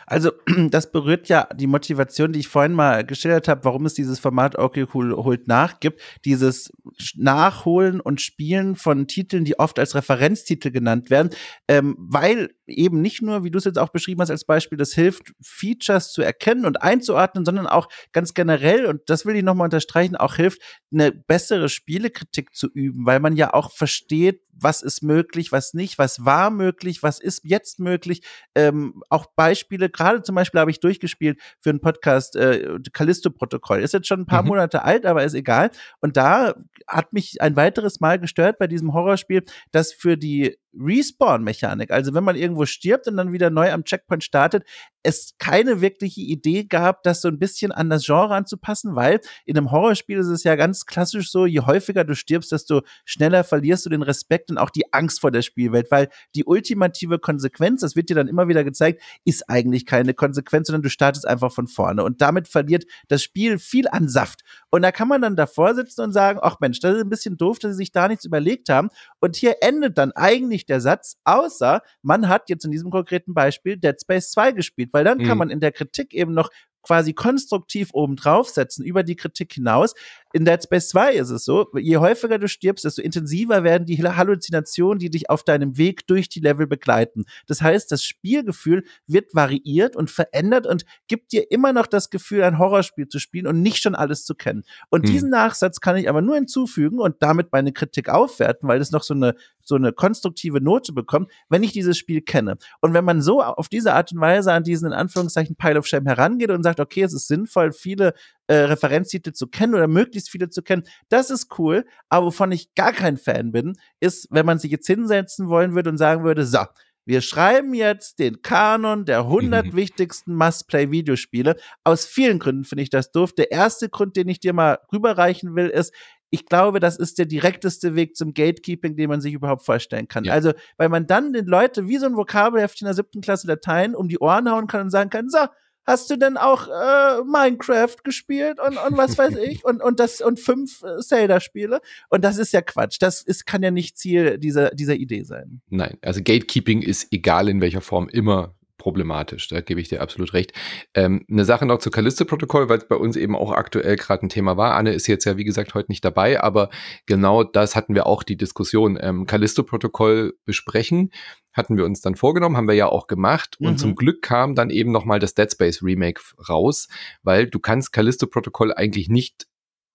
S2: Also, das berührt ja die Motivation, die ich vorhin mal geschildert habe, warum es dieses Format Okay Cool holt nach gibt. Dieses Nachholen und Spielen von Titeln, die oft als Referenztitel genannt werden, ähm, weil eben nicht nur, wie du es jetzt auch beschrieben hast als Beispiel, das hilft, Features zu erkennen und einzuordnen, sondern auch ganz generell, und das will ich nochmal unterstreichen, auch hilft, eine bessere Spielekritik zu üben, weil man ja auch versteht, was ist möglich, was nicht, was war möglich, was ist jetzt möglich. Ähm, auch Beispiele, gerade zum Beispiel habe ich durchgespielt für einen Podcast, äh, Callisto-Protokoll. Ist jetzt schon ein paar mhm. Monate alt, aber ist egal. Und da hat mich ein weiteres Mal gestört bei diesem Horrorspiel, dass für die Respawn-Mechanik, also wenn man irgendwo stirbt und dann wieder neu am Checkpoint startet, es keine wirkliche Idee gab, das so ein bisschen an das Genre anzupassen, weil in einem Horrorspiel ist es ja ganz klassisch so, je häufiger du stirbst, desto schneller verlierst du den Respekt und auch die Angst vor der Spielwelt, weil die ultimative Konsequenz, das wird dir dann immer wieder gezeigt, ist eigentlich keine Konsequenz, sondern du startest einfach von vorne und damit verliert das Spiel viel an Saft. Und da kann man dann davor sitzen und sagen, ach Mensch, das ist ein bisschen doof, dass sie sich da nichts überlegt haben. Und hier endet dann eigentlich der Satz, außer man hat jetzt in diesem konkreten Beispiel Dead Space 2 gespielt, weil dann mhm. kann man in der Kritik eben noch quasi konstruktiv oben draufsetzen, über die Kritik hinaus. In Dead Space 2 ist es so, je häufiger du stirbst, desto intensiver werden die Halluzinationen, die dich auf deinem Weg durch die Level begleiten. Das heißt, das Spielgefühl wird variiert und verändert und gibt dir immer noch das Gefühl, ein Horrorspiel zu spielen und nicht schon alles zu kennen. Und hm. diesen Nachsatz kann ich aber nur hinzufügen und damit meine Kritik aufwerten, weil es noch so eine so eine konstruktive Note bekommt, wenn ich dieses Spiel kenne. Und wenn man so auf diese Art und Weise an diesen in Anführungszeichen Pile of Shame herangeht und sagt, okay, es ist sinnvoll, viele äh, Referenztitel zu kennen oder möglichst viele zu kennen, das ist cool. Aber wovon ich gar kein Fan bin, ist, wenn man sich jetzt hinsetzen wollen würde und sagen würde, so, wir schreiben jetzt den Kanon der 100 mhm. wichtigsten Must-Play-Videospiele. Aus vielen Gründen finde ich das doof. Der erste Grund, den ich dir mal rüberreichen will, ist, ich glaube, das ist der direkteste Weg zum Gatekeeping, den man sich überhaupt vorstellen kann. Ja. Also, weil man dann den Leuten wie so ein Vokabelheft in der siebten Klasse Latein um die Ohren hauen kann und sagen kann, so, hast du denn auch äh, Minecraft gespielt und, und was weiß ich und, und das und fünf äh, Zelda-Spiele? Und das ist ja Quatsch. Das ist, kann ja nicht Ziel dieser, dieser Idee sein.
S1: Nein, also Gatekeeping ist egal in welcher Form immer problematisch. Da gebe ich dir absolut recht. Ähm, eine Sache noch zu Callisto-Protokoll, weil es bei uns eben auch aktuell gerade ein Thema war. Anne ist jetzt ja, wie gesagt, heute nicht dabei, aber genau das hatten wir auch die Diskussion. Ähm, Callisto-Protokoll besprechen hatten wir uns dann vorgenommen, haben wir ja auch gemacht und mhm. zum Glück kam dann eben nochmal das Dead Space Remake raus, weil du kannst Callisto-Protokoll eigentlich nicht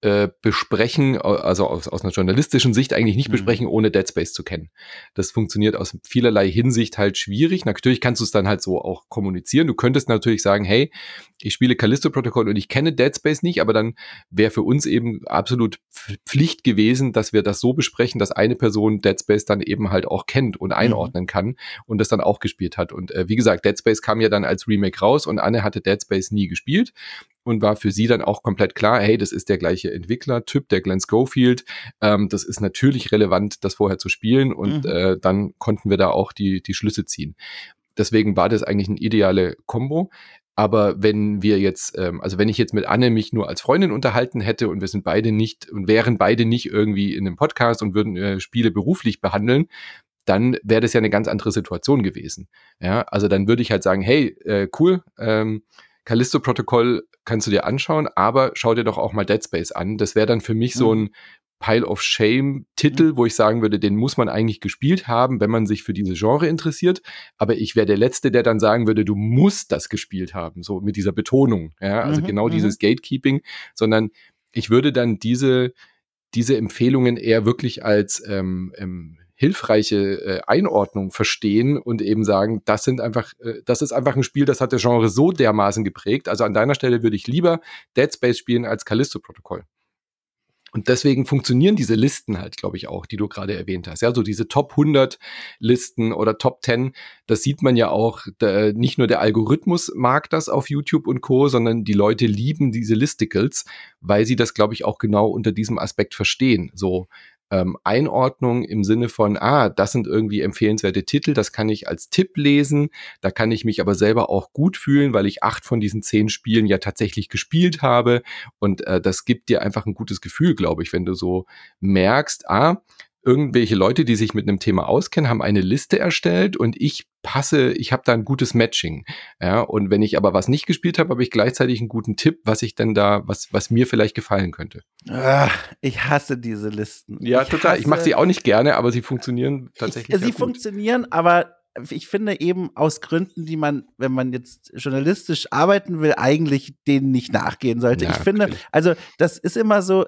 S1: äh, besprechen, also aus, aus einer journalistischen Sicht eigentlich nicht mhm. besprechen, ohne Dead Space zu kennen. Das funktioniert aus vielerlei Hinsicht halt schwierig. Natürlich kannst du es dann halt so auch kommunizieren. Du könntest natürlich sagen, hey, ich spiele Callisto-Protokoll und ich kenne Dead Space nicht, aber dann wäre für uns eben absolut Pflicht gewesen, dass wir das so besprechen, dass eine Person Dead Space dann eben halt auch kennt und mhm. einordnen mhm. kann und das dann auch gespielt hat. Und äh, wie gesagt, Dead Space kam ja dann als Remake raus und Anne hatte Dead Space nie gespielt und war für sie dann auch komplett klar, hey, das ist der gleiche Entwicklertyp, der Glenn Schofield. Ähm, das ist natürlich relevant, das vorher zu spielen und mhm. äh, dann konnten wir da auch die, die Schlüsse ziehen. Deswegen war das eigentlich ein ideale Kombo. Aber wenn wir jetzt, ähm, also wenn ich jetzt mit Anne mich nur als Freundin unterhalten hätte und wir sind beide nicht und wären beide nicht irgendwie in einem Podcast und würden äh, Spiele beruflich behandeln, dann wäre das ja eine ganz andere Situation gewesen. Ja, also dann würde ich halt sagen, hey, äh, cool, ähm, Callisto-Protokoll kannst du dir anschauen, aber schau dir doch auch mal Dead Space an. Das wäre dann für mich mhm. so ein Pile of Shame-Titel, mhm. wo ich sagen würde, den muss man eigentlich gespielt haben, wenn man sich für diese Genre interessiert. Aber ich wäre der Letzte, der dann sagen würde, du musst das gespielt haben, so mit dieser Betonung. Ja, also mhm. genau mhm. dieses Gatekeeping, sondern ich würde dann diese, diese Empfehlungen eher wirklich als ähm, ähm, hilfreiche äh, Einordnung verstehen und eben sagen, das sind einfach, äh, das ist einfach ein Spiel, das hat der Genre so dermaßen geprägt. Also an deiner Stelle würde ich lieber Dead Space spielen als Callisto-Protokoll. Und deswegen funktionieren diese Listen halt, glaube ich, auch, die du gerade erwähnt hast. Ja, so diese Top 100 Listen oder Top 10, das sieht man ja auch, da, nicht nur der Algorithmus mag das auf YouTube und Co., sondern die Leute lieben diese Listicles, weil sie das, glaube ich, auch genau unter diesem Aspekt verstehen. So, ähm, Einordnung im Sinne von, ah, das sind irgendwie empfehlenswerte Titel, das kann ich als Tipp lesen, da kann ich mich aber selber auch gut fühlen, weil ich acht von diesen zehn Spielen ja tatsächlich gespielt habe. Und äh, das gibt dir einfach ein gutes Gefühl, glaube ich, wenn du so merkst, ah, irgendwelche Leute, die sich mit einem Thema auskennen, haben eine Liste erstellt und ich passe, ich habe da ein gutes Matching. Ja, und wenn ich aber was nicht gespielt habe, habe ich gleichzeitig einen guten Tipp, was ich denn da, was, was mir vielleicht gefallen könnte.
S2: Ach, ich hasse diese Listen.
S1: Ja, ich total. Hasse, ich mache sie auch nicht gerne, aber sie funktionieren tatsächlich.
S2: Ich, sie funktionieren, aber ich finde eben aus Gründen, die man, wenn man jetzt journalistisch arbeiten will, eigentlich denen nicht nachgehen sollte. Ja, ich finde, also das ist immer so,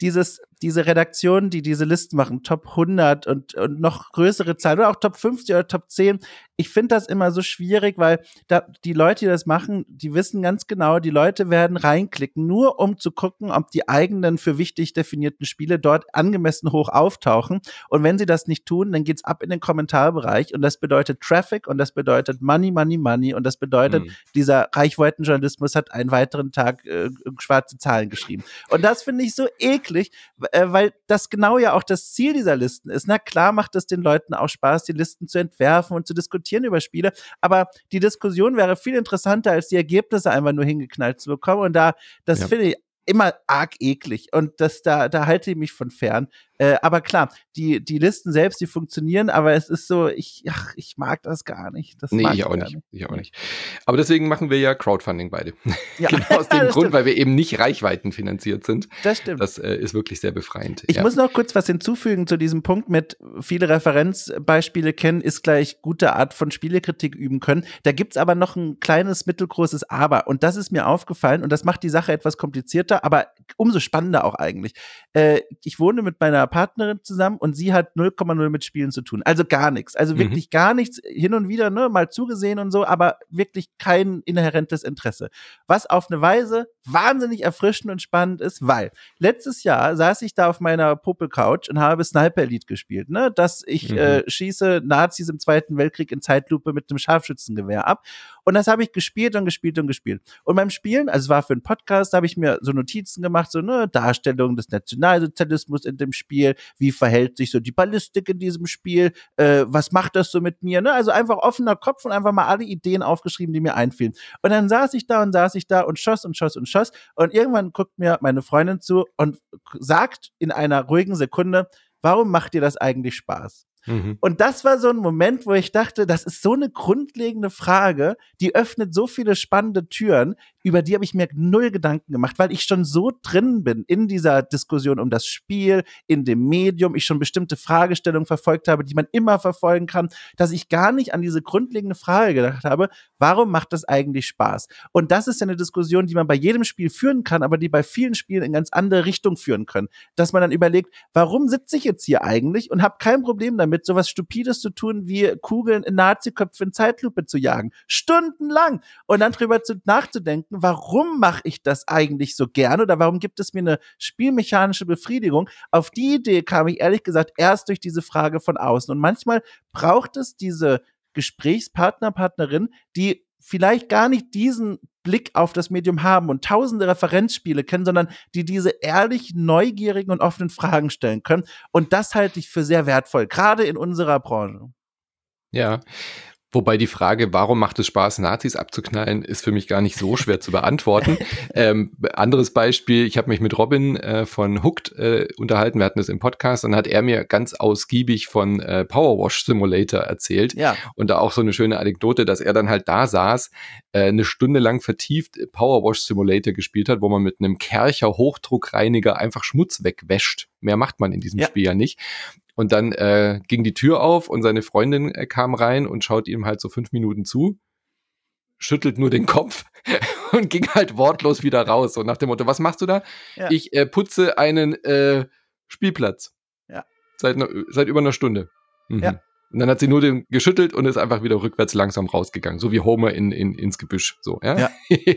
S2: dieses, diese Redaktionen, die diese Listen machen, Top 100 und, und noch größere Zahlen oder auch Top 50 oder Top 10, ich finde das immer so schwierig, weil da, die Leute, die das machen, die wissen ganz genau, die Leute werden reinklicken, nur um zu gucken, ob die eigenen für wichtig definierten Spiele dort angemessen hoch auftauchen. Und wenn sie das nicht tun, dann geht's ab in den Kommentarbereich und das bedeutet Traffic und das bedeutet Money, Money, Money und das bedeutet, mhm. dieser Reichweitenjournalismus hat einen weiteren Tag äh, schwarze Zahlen geschrieben. Und das finde ich so eklig, äh, weil das genau ja auch das Ziel dieser Listen ist. Na klar macht es den Leuten auch Spaß, die Listen zu entwerfen und zu diskutieren über Spiele, aber die Diskussion wäre viel interessanter, als die Ergebnisse einfach nur hingeknallt zu bekommen. Und da, das ja. finde ich immer arg eklig. Und das, da, da halte ich mich von fern. Äh, aber klar, die, die Listen selbst, die funktionieren, aber es ist so, ich, ach, ich mag das gar nicht. Das
S1: nee, ich auch nicht. nicht. Ich auch nicht. Aber deswegen machen wir ja Crowdfunding beide. Ja. genau aus dem Grund, stimmt. weil wir eben nicht reichweitenfinanziert sind.
S2: Das stimmt.
S1: Das äh, ist wirklich sehr befreiend.
S2: Ich ja. muss noch kurz was hinzufügen zu diesem Punkt mit viele Referenzbeispiele kennen, ist gleich gute Art von Spielekritik üben können. Da gibt's aber noch ein kleines, mittelgroßes Aber. Und das ist mir aufgefallen und das macht die Sache etwas komplizierter, aber umso spannender auch eigentlich. Äh, ich wohne mit meiner Partnerin zusammen und sie hat 0,0 mit Spielen zu tun. Also gar nichts. Also mhm. wirklich mhm. gar nichts. Hin und wieder ne, mal zugesehen und so, aber wirklich kein inhärentes Interesse. Was auf eine Weise wahnsinnig erfrischend und spannend ist, weil letztes Jahr saß ich da auf meiner Popelcouch und habe Sniper Elite gespielt, ne? Dass ich mhm. äh, schieße Nazis im Zweiten Weltkrieg in Zeitlupe mit einem Scharfschützengewehr ab. Und das habe ich gespielt und gespielt und gespielt. Und beim Spielen, also es war für einen Podcast, habe ich mir so Notizen gemacht, so eine Darstellung des Nationalsozialismus in dem Spiel, wie verhält sich so die Ballistik in diesem Spiel, äh, was macht das so mit mir, ne? Also einfach offener Kopf und einfach mal alle Ideen aufgeschrieben, die mir einfielen. Und dann saß ich da und saß ich da und schoss und schoss und schoss. Und irgendwann guckt mir meine Freundin zu und sagt in einer ruhigen Sekunde, warum macht dir das eigentlich Spaß? Mhm. Und das war so ein Moment, wo ich dachte, das ist so eine grundlegende Frage, die öffnet so viele spannende Türen, über die habe ich mir null Gedanken gemacht, weil ich schon so drin bin in dieser Diskussion um das Spiel, in dem Medium, ich schon bestimmte Fragestellungen verfolgt habe, die man immer verfolgen kann, dass ich gar nicht an diese grundlegende Frage gedacht habe, warum macht das eigentlich Spaß? Und das ist ja eine Diskussion, die man bei jedem Spiel führen kann, aber die bei vielen Spielen in ganz andere Richtung führen können. Dass man dann überlegt, warum sitze ich jetzt hier eigentlich und habe kein Problem damit, damit, sowas Stupides zu tun, wie Kugeln in Nazi-Köpfe in Zeitlupe zu jagen. Stundenlang. Und dann drüber zu, nachzudenken, warum mache ich das eigentlich so gern oder warum gibt es mir eine spielmechanische Befriedigung? Auf die Idee kam ich ehrlich gesagt erst durch diese Frage von außen. Und manchmal braucht es diese Gesprächspartner, Partnerin, die vielleicht gar nicht diesen Blick auf das Medium haben und tausende Referenzspiele kennen, sondern die diese ehrlich neugierigen und offenen Fragen stellen können. Und das halte ich für sehr wertvoll, gerade in unserer Branche.
S1: Ja, Wobei die Frage, warum macht es Spaß, Nazis abzuknallen, ist für mich gar nicht so schwer zu beantworten. ähm, anderes Beispiel, ich habe mich mit Robin äh, von Hooked äh, unterhalten, wir hatten das im Podcast, und hat er mir ganz ausgiebig von äh, Powerwash Simulator erzählt. Ja. Und da auch so eine schöne Anekdote, dass er dann halt da saß, äh, eine Stunde lang vertieft Powerwash Simulator gespielt hat, wo man mit einem Kercher Hochdruckreiniger einfach Schmutz wegwäscht. Mehr macht man in diesem ja. Spiel ja nicht. Und dann äh, ging die Tür auf und seine Freundin äh, kam rein und schaut ihm halt so fünf Minuten zu, schüttelt nur den Kopf und ging halt wortlos wieder raus. So nach dem Motto, was machst du da? Ja. Ich äh, putze einen äh, Spielplatz. Ja. Seit, seit über einer Stunde. Mhm. Ja. Und dann hat sie nur den geschüttelt und ist einfach wieder rückwärts langsam rausgegangen, so wie Homer in, in, ins Gebüsch. So, ja. ja.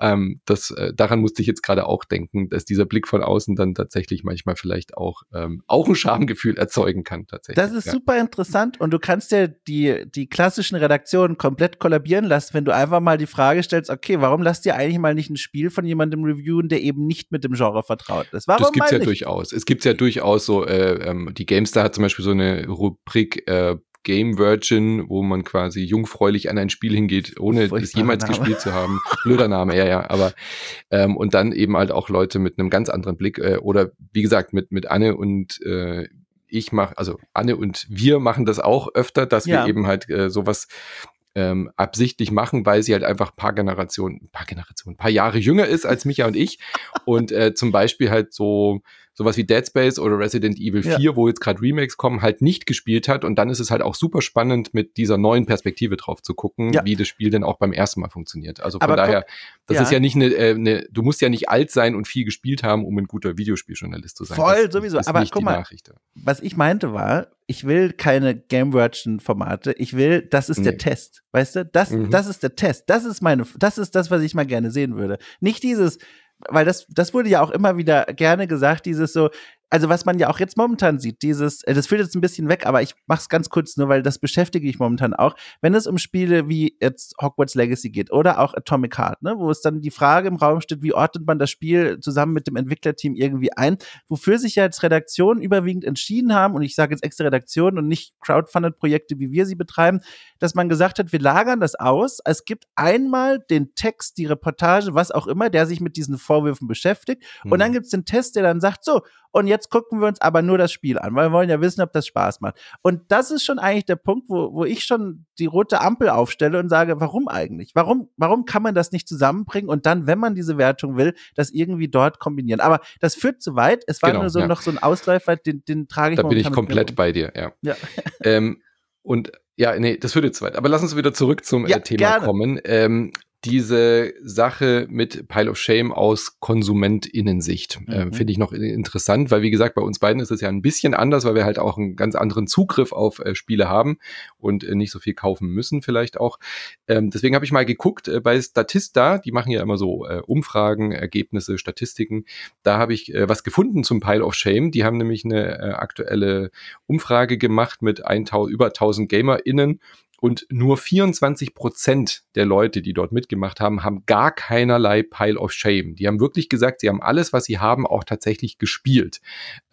S1: ähm, das, äh, daran musste ich jetzt gerade auch denken, dass dieser Blick von außen dann tatsächlich manchmal vielleicht auch, ähm, auch ein Schamgefühl erzeugen kann, tatsächlich.
S2: Das ist ja. super interessant und du kannst ja die, die klassischen Redaktionen komplett kollabieren lassen, wenn du einfach mal die Frage stellst, okay, warum lasst ihr eigentlich mal nicht ein Spiel von jemandem reviewen, der eben nicht mit dem Genre vertraut ist? Warum
S1: das gibt's ja nicht? durchaus. Es gibt ja durchaus so, äh, ähm, die GameStar hat zum Beispiel so eine Rubrik, äh, Game Virgin, wo man quasi jungfräulich an ein Spiel hingeht, ohne es jemals Name. gespielt zu haben. Blöder Name, ja, ja, aber ähm, und dann eben halt auch Leute mit einem ganz anderen Blick äh, oder wie gesagt mit mit Anne und äh, ich mache, also Anne und wir machen das auch öfter, dass ja. wir eben halt äh, sowas ähm, absichtlich machen, weil sie halt einfach paar Generationen, paar Generationen, paar Jahre jünger ist als Micha und ich und äh, zum Beispiel halt so sowas wie Dead Space oder Resident Evil 4, ja. wo jetzt gerade Remakes kommen, halt nicht gespielt hat. Und dann ist es halt auch super spannend, mit dieser neuen Perspektive drauf zu gucken, ja. wie das Spiel denn auch beim ersten Mal funktioniert. Also von Aber daher, das ja. ist ja nicht eine, äh, eine, du musst ja nicht alt sein und viel gespielt haben, um ein guter Videospieljournalist zu sein.
S2: Voll, das sowieso. Aber guck mal, was ich meinte war, ich will keine Game Virgin Formate. Ich will, das ist nee. der Test. Weißt du? Das, mhm. das ist der Test. Das ist meine, das ist das, was ich mal gerne sehen würde. Nicht dieses, weil das, das wurde ja auch immer wieder gerne gesagt, dieses so, also was man ja auch jetzt momentan sieht, dieses, äh, das führt jetzt ein bisschen weg, aber ich mach's ganz kurz nur, weil das beschäftige ich momentan auch, wenn es um Spiele wie jetzt Hogwarts Legacy geht oder auch Atomic Heart, ne, wo es dann die Frage im Raum steht, wie ordnet man das Spiel zusammen mit dem Entwicklerteam irgendwie ein, wofür sich ja jetzt Redaktionen überwiegend entschieden haben, und ich sage jetzt extra Redaktionen und nicht Crowdfunded-Projekte, wie wir sie betreiben, dass man gesagt hat, wir lagern das aus, es gibt einmal den Text, die Reportage, was auch immer, der sich mit diesen Vorwürfen beschäftigt, mhm. und dann gibt's den Test, der dann sagt, so, und jetzt jetzt gucken wir uns aber nur das Spiel an, weil wir wollen ja wissen, ob das Spaß macht. Und das ist schon eigentlich der Punkt, wo, wo ich schon die rote Ampel aufstelle und sage, warum eigentlich? Warum, warum kann man das nicht zusammenbringen und dann, wenn man diese Wertung will, das irgendwie dort kombinieren? Aber das führt zu weit. Es war genau, nur so ja. noch so ein Ausläufer, den, den trage ich
S1: Da bin ich komplett bei dir, ja. ja. ähm, und ja, nee, das würde zu weit. Aber lass uns wieder zurück zum ja, äh, Thema gerne. kommen. Ähm, diese Sache mit Pile of Shame aus KonsumentInnensicht. Äh, mhm. Äh, Finde ich noch interessant, weil wie gesagt, bei uns beiden ist es ja ein bisschen anders, weil wir halt auch einen ganz anderen Zugriff auf äh, Spiele haben und äh, nicht so viel kaufen müssen vielleicht auch. Ähm, deswegen habe ich mal geguckt äh, bei Statista, die machen ja immer so äh, Umfragen, Ergebnisse, Statistiken. Da habe ich was gefunden zum Pile of Shame. Die haben nämlich eine aktuelle Umfrage gemacht mit 1000, über 1000 GamerInnen und nur 24 Prozent der Leute, die dort mitgemacht haben, haben gar keinerlei Pile of Shame. Die haben wirklich gesagt, sie haben alles, was sie haben, auch tatsächlich gespielt.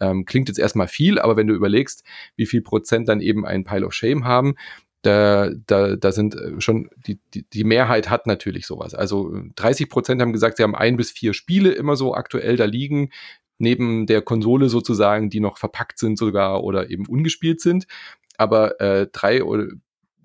S1: Ähm, klingt jetzt erstmal viel, aber wenn du überlegst, wie viel Prozent dann eben ein Pile of Shame haben, da, da, da sind äh, schon, die, die, die Mehrheit hat natürlich sowas. Also 30 Prozent haben gesagt, sie haben ein bis vier Spiele immer so aktuell da liegen, neben der Konsole sozusagen, die noch verpackt sind sogar oder eben ungespielt sind. Aber äh, drei oder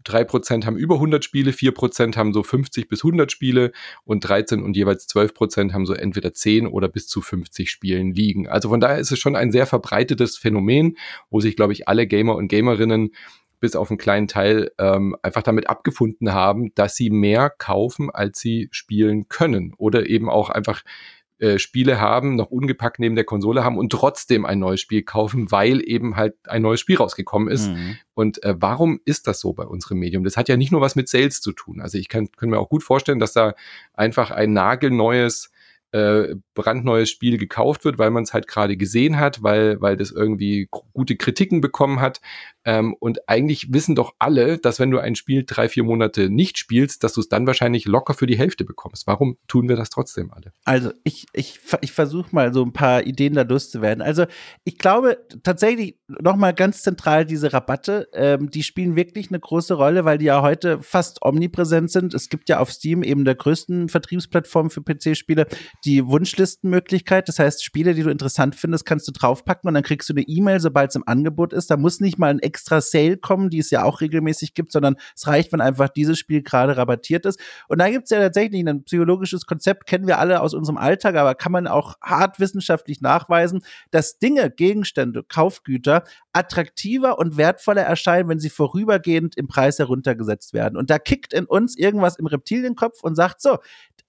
S1: drei Prozent haben über 100 Spiele, vier Prozent haben so 50 bis 100 Spiele und 13 und jeweils 12 Prozent haben so entweder 10 oder bis zu 50 Spielen liegen. Also von daher ist es schon ein sehr verbreitetes Phänomen, wo sich, glaube ich, alle Gamer und Gamerinnen bis auf einen kleinen Teil ähm, einfach damit abgefunden haben, dass sie mehr kaufen, als sie spielen können. Oder eben auch einfach äh, Spiele haben, noch ungepackt neben der Konsole haben und trotzdem ein neues Spiel kaufen, weil eben halt ein neues Spiel rausgekommen ist. Mhm. Und äh, warum ist das so bei unserem Medium? Das hat ja nicht nur was mit Sales zu tun. Also ich kann, kann mir auch gut vorstellen, dass da einfach ein nagelneues äh, brandneues Spiel gekauft wird, weil man es halt gerade gesehen hat, weil, weil das irgendwie gute Kritiken bekommen hat. Ähm, und eigentlich wissen doch alle, dass wenn du ein Spiel drei, vier Monate nicht spielst, dass du es dann wahrscheinlich locker für die Hälfte bekommst. Warum tun wir das trotzdem alle?
S2: Also ich, ich, ich versuche mal so ein paar Ideen da loszuwerden. Also ich glaube tatsächlich nochmal ganz zentral diese Rabatte, ähm, die spielen wirklich eine große Rolle, weil die ja heute fast omnipräsent sind. Es gibt ja auf Steam eben der größten Vertriebsplattform für PC-Spiele die Wunschlistenmöglichkeit. Das heißt, Spiele, die du interessant findest, kannst du draufpacken und dann kriegst du eine E-Mail, sobald es im Angebot ist. Da muss nicht mal ein extra Sale kommen, die es ja auch regelmäßig gibt, sondern es reicht, wenn einfach dieses Spiel gerade rabattiert ist. Und da gibt es ja tatsächlich ein psychologisches Konzept, kennen wir alle aus unserem Alltag, aber kann man auch hart wissenschaftlich nachweisen, dass Dinge, Gegenstände, Kaufgüter attraktiver und wertvoller erscheinen, wenn sie vorübergehend im Preis heruntergesetzt werden. Und da kickt in uns irgendwas im Reptilienkopf und sagt so,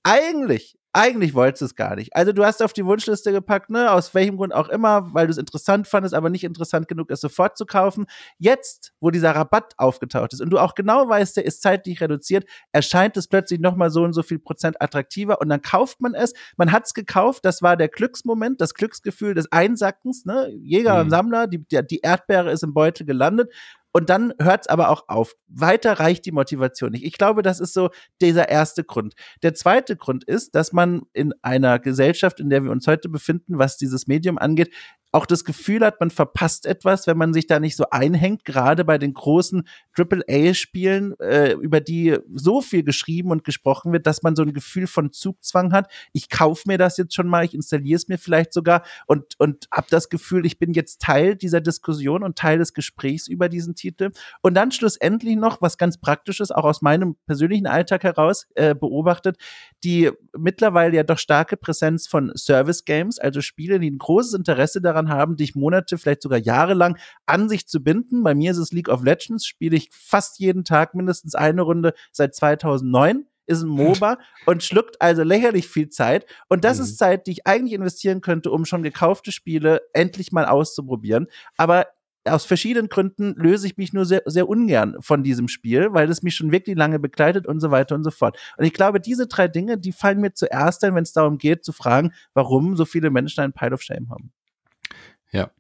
S2: eigentlich eigentlich wolltest du es gar nicht. Also du hast auf die Wunschliste gepackt, ne, aus welchem Grund auch immer, weil du es interessant fandest, aber nicht interessant genug, es sofort zu kaufen. Jetzt, wo dieser Rabatt aufgetaucht ist und du auch genau weißt, der ist zeitlich reduziert, erscheint es plötzlich nochmal so und so viel Prozent attraktiver und dann kauft man es. Man hat es gekauft, das war der Glücksmoment, das Glücksgefühl des Einsackens, ne? Jäger mhm. und Sammler, die, die Erdbeere ist im Beutel gelandet und dann hört es aber auch auf. Weiter reicht die Motivation nicht. Ich glaube, das ist so dieser erste Grund. Der zweite Grund ist, dass man in einer Gesellschaft, in der wir uns heute befinden, was dieses Medium angeht, auch das Gefühl hat, man verpasst etwas, wenn man sich da nicht so einhängt, gerade bei den großen AAA-Spielen, äh, über die so viel geschrieben und gesprochen wird, dass man so ein Gefühl von Zugzwang hat. Ich kaufe mir das jetzt schon mal, ich installiere es mir vielleicht sogar und, und habe das Gefühl, ich bin jetzt Teil dieser Diskussion und Teil des Gesprächs über diesen Titel. Und dann schlussendlich noch was ganz Praktisches, auch aus meinem persönlichen Alltag heraus äh, beobachtet, die mittlerweile ja doch starke Präsenz von Service Games, also Spiele, die ein großes Interesse daran daran haben, dich Monate, vielleicht sogar jahrelang an sich zu binden. Bei mir ist es League of Legends, spiele ich fast jeden Tag mindestens eine Runde seit 2009 ist ein MOBA und schluckt also lächerlich viel Zeit. Und das mhm. ist Zeit, die ich eigentlich investieren könnte, um schon gekaufte Spiele endlich mal auszuprobieren. Aber aus verschiedenen Gründen löse ich mich nur sehr, sehr ungern von diesem Spiel, weil es mich schon wirklich lange begleitet und so weiter und so fort. Und ich glaube, diese drei Dinge, die fallen mir zuerst ein, wenn es darum geht, zu fragen, warum so viele Menschen einen Pile of Shame haben.
S1: Ja.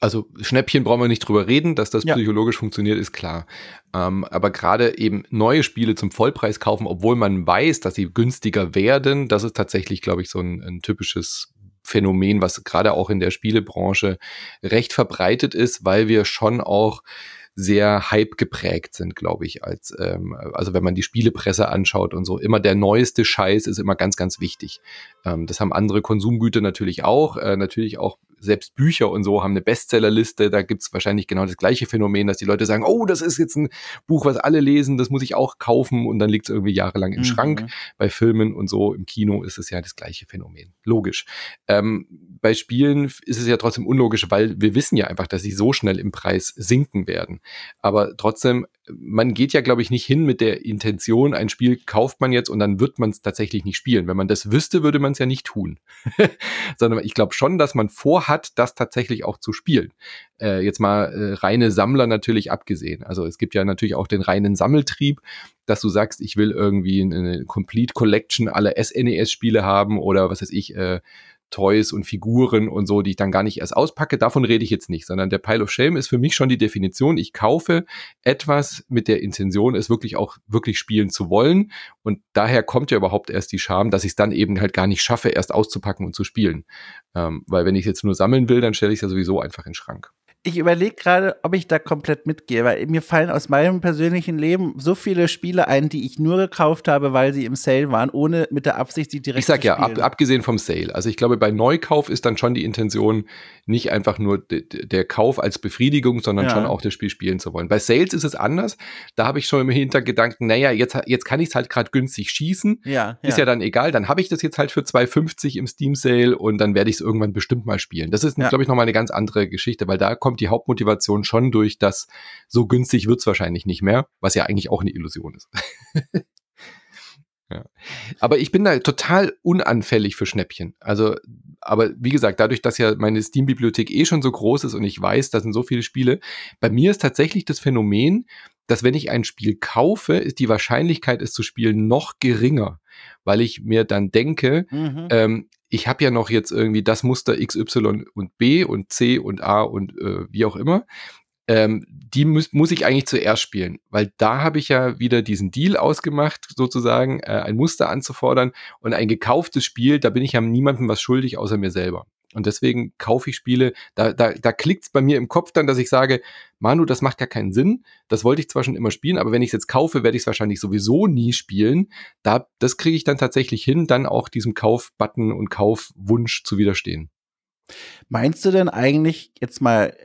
S1: Also Schnäppchen brauchen wir nicht drüber reden, dass das ja. psychologisch funktioniert, ist klar. Ähm, aber gerade eben neue Spiele zum Vollpreis kaufen, obwohl man weiß, dass sie günstiger werden, das ist tatsächlich, glaube ich, so ein, ein typisches Phänomen, was gerade auch in der Spielebranche recht verbreitet ist, weil wir schon auch sehr Hype geprägt sind, glaube ich, als ähm, also wenn man die Spielepresse anschaut und so, immer der neueste Scheiß ist immer ganz, ganz wichtig. Ähm, das haben andere Konsumgüter natürlich auch, äh, natürlich auch selbst Bücher und so haben eine Bestsellerliste. Da gibt's wahrscheinlich genau das gleiche Phänomen, dass die Leute sagen, oh, das ist jetzt ein Buch, was alle lesen, das muss ich auch kaufen und dann liegt es irgendwie jahrelang im mhm. Schrank. Bei Filmen und so im Kino ist es ja das gleiche Phänomen. Logisch. Ähm, bei Spielen ist es ja trotzdem unlogisch, weil wir wissen ja einfach, dass sie so schnell im Preis sinken werden. Aber trotzdem man geht ja, glaube ich, nicht hin mit der Intention, ein Spiel kauft man jetzt und dann wird man es tatsächlich nicht spielen. Wenn man das wüsste, würde man es ja nicht tun. Sondern ich glaube schon, dass man vorhat, das tatsächlich auch zu spielen. Äh, jetzt mal äh, reine Sammler natürlich abgesehen. Also es gibt ja natürlich auch den reinen Sammeltrieb, dass du sagst, ich will irgendwie eine Complete Collection aller SNES-Spiele haben oder was weiß ich, äh, Toys und Figuren und so, die ich dann gar nicht erst auspacke. Davon rede ich jetzt nicht, sondern der Pile of Shame ist für mich schon die Definition. Ich kaufe etwas mit der Intention, es wirklich auch wirklich spielen zu wollen. Und daher kommt ja überhaupt erst die Scham, dass ich es dann eben halt gar nicht schaffe, erst auszupacken und zu spielen. Ähm, weil wenn ich jetzt nur sammeln will, dann stelle ich es ja sowieso einfach in den Schrank
S2: ich überlege gerade, ob ich da komplett mitgehe, weil mir fallen aus meinem persönlichen Leben so viele Spiele ein, die ich nur gekauft habe, weil sie im Sale waren, ohne mit der Absicht, sie direkt
S1: ich sag zu ja, ab, abgesehen vom Sale. Also ich glaube, bei Neukauf ist dann schon die Intention nicht einfach nur der Kauf als Befriedigung, sondern ja. schon auch das Spiel spielen zu wollen. Bei Sales ist es anders. Da habe ich schon im Hintergedanken, naja, jetzt, jetzt kann ich es halt gerade günstig schießen. Ja, ist ja. ja dann egal. Dann habe ich das jetzt halt für 2,50 im Steam Sale und dann werde ich es irgendwann bestimmt mal spielen. Das ist, ja. glaube ich, nochmal eine ganz andere Geschichte, weil da kommt kommt die Hauptmotivation schon durch das, so günstig wird es wahrscheinlich nicht mehr, was ja eigentlich auch eine Illusion ist. ja. Aber ich bin da total unanfällig für Schnäppchen. Also, aber wie gesagt, dadurch, dass ja meine Steam-Bibliothek eh schon so groß ist und ich weiß, da sind so viele Spiele, bei mir ist tatsächlich das Phänomen, dass wenn ich ein Spiel kaufe, ist die Wahrscheinlichkeit, es zu spielen, noch geringer, weil ich mir dann denke, mhm. ähm, ich habe ja noch jetzt irgendwie das Muster X, Y und B und C und A und äh, wie auch immer. Ähm, die muss, muss ich eigentlich zuerst spielen, weil da habe ich ja wieder diesen Deal ausgemacht, sozusagen, äh, ein Muster anzufordern und ein gekauftes Spiel, da bin ich ja niemandem was schuldig, außer mir selber. Und deswegen kaufe ich Spiele, da, da, da klickt es bei mir im Kopf dann, dass ich sage, Manu, das macht ja keinen Sinn. Das wollte ich zwar schon immer spielen, aber wenn ich es jetzt kaufe, werde ich es wahrscheinlich sowieso nie spielen. Da, das kriege ich dann tatsächlich hin, dann auch diesem Kaufbutton und Kaufwunsch zu widerstehen.
S2: Meinst du denn eigentlich jetzt mal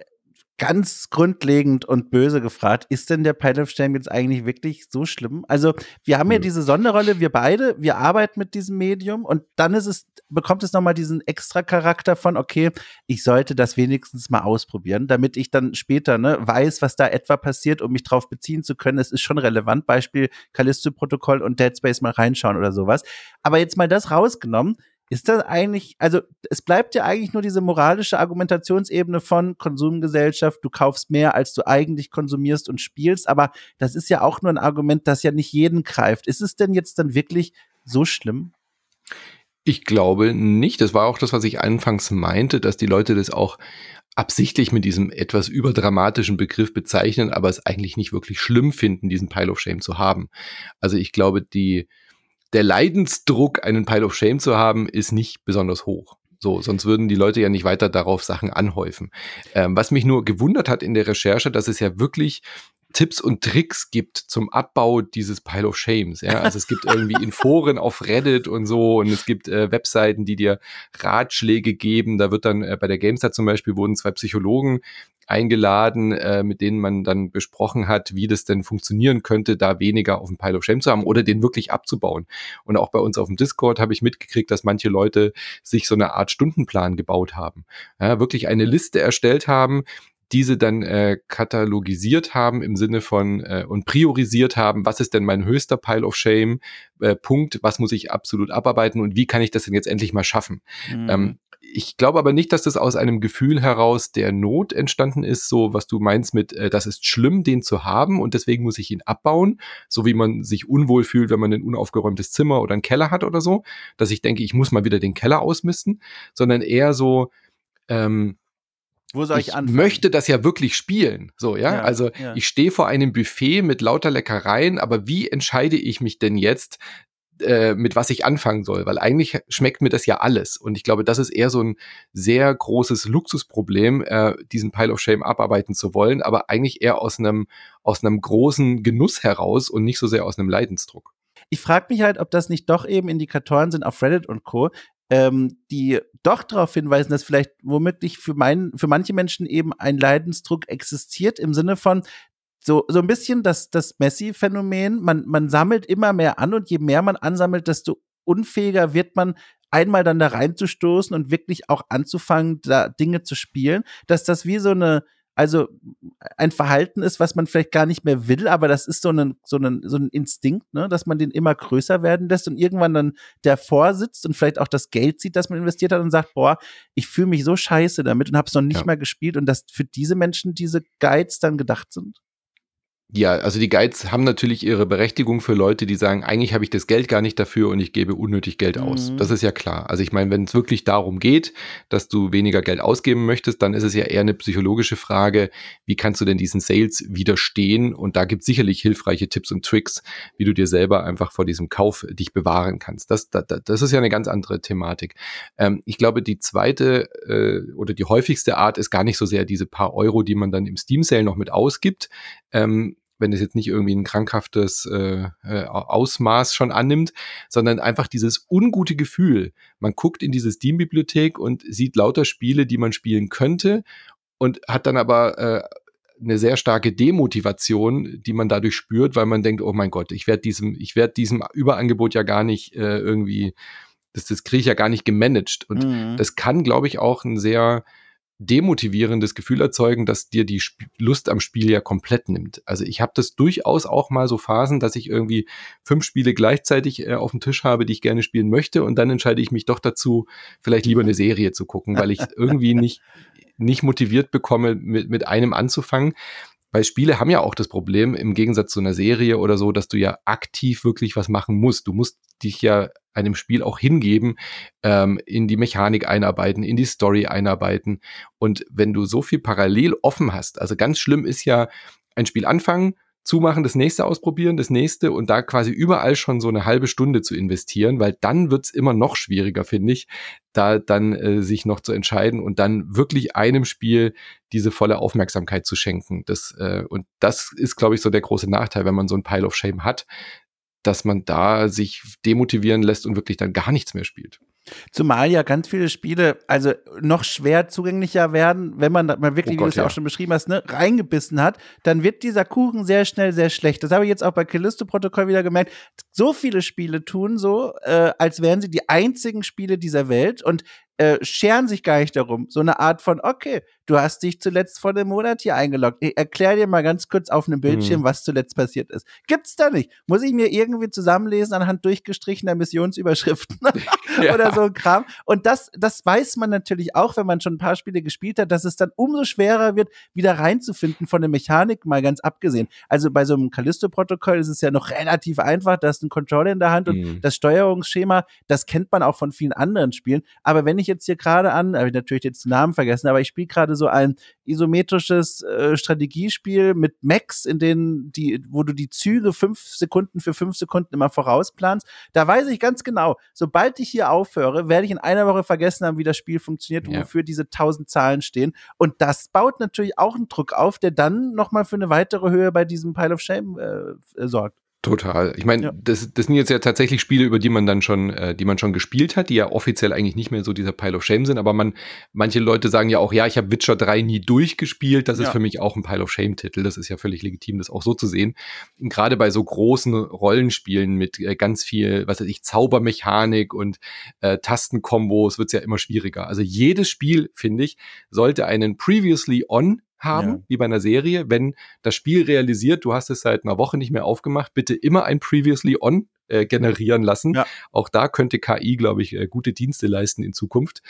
S2: ganz grundlegend und böse gefragt, ist denn der Pile of Shame jetzt eigentlich wirklich so schlimm? Also, wir haben ja diese Sonderrolle, wir beide, wir arbeiten mit diesem Medium und dann ist es, bekommt es nochmal diesen extra Charakter von, okay, ich sollte das wenigstens mal ausprobieren, damit ich dann später ne, weiß, was da etwa passiert, um mich drauf beziehen zu können. Es ist schon relevant. Beispiel Callisto-Protokoll und Dead Space mal reinschauen oder sowas. Aber jetzt mal das rausgenommen, ist das eigentlich, also es bleibt ja eigentlich nur diese moralische Argumentationsebene von Konsumgesellschaft, du kaufst mehr, als du eigentlich konsumierst und spielst, aber das ist ja auch nur ein Argument, das ja nicht jeden greift. Ist es denn jetzt dann wirklich so schlimm?
S1: Ich glaube nicht. Das war auch das, was ich anfangs meinte, dass die Leute das auch absichtlich mit diesem etwas überdramatischen Begriff bezeichnen, aber es eigentlich nicht wirklich schlimm finden, diesen Pile of Shame zu haben. Also ich glaube, die, der Leidensdruck, einen Pile of Shame zu haben, ist nicht besonders hoch. So, sonst würden die Leute ja nicht weiter darauf Sachen anhäufen. Ähm, was mich nur gewundert hat in der Recherche, dass es ja wirklich Tipps und Tricks gibt zum Abbau dieses Pile of Shames. Ja? Also es gibt irgendwie in Foren auf Reddit und so und es gibt äh, Webseiten, die dir Ratschläge geben. Da wird dann äh, bei der GameStar zum Beispiel wurden zwei Psychologen eingeladen, äh, mit denen man dann besprochen hat, wie das denn funktionieren könnte, da weniger auf dem Pile of Shame zu haben oder den wirklich abzubauen. Und auch bei uns auf dem Discord habe ich mitgekriegt, dass manche Leute sich so eine Art Stundenplan gebaut haben. Ja, wirklich eine Liste erstellt haben, diese dann äh, katalogisiert haben im Sinne von äh, und priorisiert haben, was ist denn mein höchster Pile of Shame, äh, Punkt, was muss ich absolut abarbeiten und wie kann ich das denn jetzt endlich mal schaffen. Mhm. Ähm, ich glaube aber nicht, dass das aus einem Gefühl heraus der Not entstanden ist, so was du meinst mit, äh, das ist schlimm, den zu haben und deswegen muss ich ihn abbauen, so wie man sich unwohl fühlt, wenn man ein unaufgeräumtes Zimmer oder einen Keller hat oder so, dass ich denke, ich muss mal wieder den Keller ausmisten, sondern eher so, ähm, wo soll ich, ich anfangen? möchte das ja wirklich spielen. So, ja. ja also ja. ich stehe vor einem Buffet mit lauter Leckereien, aber wie entscheide ich mich denn jetzt, äh, mit was ich anfangen soll? Weil eigentlich schmeckt mir das ja alles. Und ich glaube, das ist eher so ein sehr großes Luxusproblem, äh, diesen Pile of Shame abarbeiten zu wollen, aber eigentlich eher aus einem, aus einem großen Genuss heraus und nicht so sehr aus einem Leidensdruck.
S2: Ich frage mich halt, ob das nicht doch eben Indikatoren sind auf Reddit und Co., ähm, die doch darauf hinweisen, dass vielleicht womöglich für, mein, für manche Menschen eben ein Leidensdruck existiert im Sinne von, so, so ein bisschen das, das Messi-Phänomen, man, man sammelt immer mehr an und je mehr man ansammelt, desto unfähiger wird man, einmal dann da reinzustoßen und wirklich auch anzufangen, da Dinge zu spielen, dass das wie so eine, also ein Verhalten ist, was man vielleicht gar nicht mehr will, aber das ist so ein, so ein, so ein Instinkt, ne, dass man den immer größer werden lässt und irgendwann dann davor sitzt und vielleicht auch das Geld sieht, das man investiert hat und sagt, boah, ich fühle mich so scheiße damit und habe es noch nicht ja. mal gespielt und dass für diese Menschen diese Guides dann gedacht sind.
S1: Ja, also die Guides haben natürlich ihre Berechtigung für Leute, die sagen, eigentlich habe ich das Geld gar nicht dafür und ich gebe unnötig Geld aus. Mhm. Das ist ja klar. Also ich meine, wenn es wirklich darum geht, dass du weniger Geld ausgeben möchtest, dann ist es ja eher eine psychologische Frage, wie kannst du denn diesen Sales widerstehen? Und da gibt es sicherlich hilfreiche Tipps und Tricks, wie du dir selber einfach vor diesem Kauf dich bewahren kannst. Das, das, das ist ja eine ganz andere Thematik. Ähm, ich glaube, die zweite äh, oder die häufigste Art ist gar nicht so sehr diese paar Euro, die man dann im Steam Sale noch mit ausgibt. Ähm, wenn es jetzt nicht irgendwie ein krankhaftes äh, äh, Ausmaß schon annimmt, sondern einfach dieses ungute Gefühl. Man guckt in diese Steam-Bibliothek und sieht lauter Spiele, die man spielen könnte und hat dann aber äh, eine sehr starke Demotivation, die man dadurch spürt, weil man denkt, oh mein Gott, ich werde diesem, ich werde diesem Überangebot ja gar nicht äh, irgendwie, das, das kriege ich ja gar nicht gemanagt. Und mhm. das kann, glaube ich, auch ein sehr demotivierendes Gefühl erzeugen, dass dir die Sp Lust am Spiel ja komplett nimmt. Also ich habe das durchaus auch mal so Phasen, dass ich irgendwie fünf Spiele gleichzeitig äh, auf dem Tisch habe, die ich gerne spielen möchte und dann entscheide ich mich doch dazu, vielleicht lieber eine Serie zu gucken, weil ich irgendwie nicht nicht motiviert bekomme, mit, mit einem anzufangen. Weil Spiele haben ja auch das Problem, im Gegensatz zu einer Serie oder so, dass du ja aktiv wirklich was machen musst. Du musst dich ja einem Spiel auch hingeben, ähm, in die Mechanik einarbeiten, in die Story einarbeiten. Und wenn du so viel parallel offen hast, also ganz schlimm ist ja ein Spiel anfangen, zumachen, das nächste ausprobieren, das nächste und da quasi überall schon so eine halbe Stunde zu investieren, weil dann wird's immer noch schwieriger, finde ich, da dann äh, sich noch zu entscheiden und dann wirklich einem Spiel diese volle Aufmerksamkeit zu schenken. Das, äh, und das ist, glaube ich, so der große Nachteil, wenn man so ein Pile of Shame hat, dass man da sich demotivieren lässt und wirklich dann gar nichts mehr spielt.
S2: Zumal ja ganz viele Spiele also noch schwer zugänglicher werden, wenn man mal wirklich, oh Gott, wie du es ja auch schon beschrieben hast, ne, reingebissen hat, dann wird dieser Kuchen sehr schnell sehr schlecht. Das habe ich jetzt auch bei Callisto-Protokoll wieder gemerkt. So viele Spiele tun so, äh, als wären sie die einzigen Spiele dieser Welt und äh, scheren sich gar nicht darum. So eine Art von, okay, du hast dich zuletzt vor einem Monat hier eingeloggt. Ich erklär dir mal ganz kurz auf einem Bildschirm, mhm. was zuletzt passiert ist. Gibt's da nicht. Muss ich mir irgendwie zusammenlesen anhand durchgestrichener Missionsüberschriften ja. oder so ein Kram. Und das, das weiß man natürlich auch, wenn man schon ein paar Spiele gespielt hat, dass es dann umso schwerer wird, wieder reinzufinden von der Mechanik, mal ganz abgesehen. Also bei so einem Callisto-Protokoll ist es ja noch relativ einfach, da hast du einen Controller in der Hand mhm. und das Steuerungsschema, das kennt man auch von vielen anderen Spielen. Aber wenn ich jetzt hier gerade an, habe ich natürlich jetzt den Namen vergessen, aber ich spiele gerade so ein isometrisches äh, Strategiespiel mit Max, in denen die, wo du die Züge fünf Sekunden für fünf Sekunden immer vorausplanst. Da weiß ich ganz genau, sobald ich hier aufhöre, werde ich in einer Woche vergessen haben, wie das Spiel funktioniert, ja. wofür diese tausend Zahlen stehen. Und das baut natürlich auch einen Druck auf, der dann nochmal für eine weitere Höhe bei diesem Pile of Shame äh, sorgt.
S1: Total. Ich meine, ja. das, das sind jetzt ja tatsächlich Spiele, über die man dann schon, äh, die man schon gespielt hat, die ja offiziell eigentlich nicht mehr so dieser Pile of Shame sind, aber man, manche Leute sagen ja auch, ja, ich habe Witcher 3 nie durchgespielt, das ja. ist für mich auch ein Pile of Shame-Titel. Das ist ja völlig legitim, das auch so zu sehen. Gerade bei so großen Rollenspielen mit äh, ganz viel, was weiß ich, Zaubermechanik und äh, Tastenkombos wird's ja immer schwieriger. Also jedes Spiel, finde ich, sollte einen Previously On haben, ja. wie bei einer Serie. Wenn das Spiel realisiert, du hast es seit einer Woche nicht mehr aufgemacht, bitte immer ein Previously On äh, generieren lassen. Ja. Auch da könnte KI, glaube ich, äh, gute Dienste leisten in Zukunft.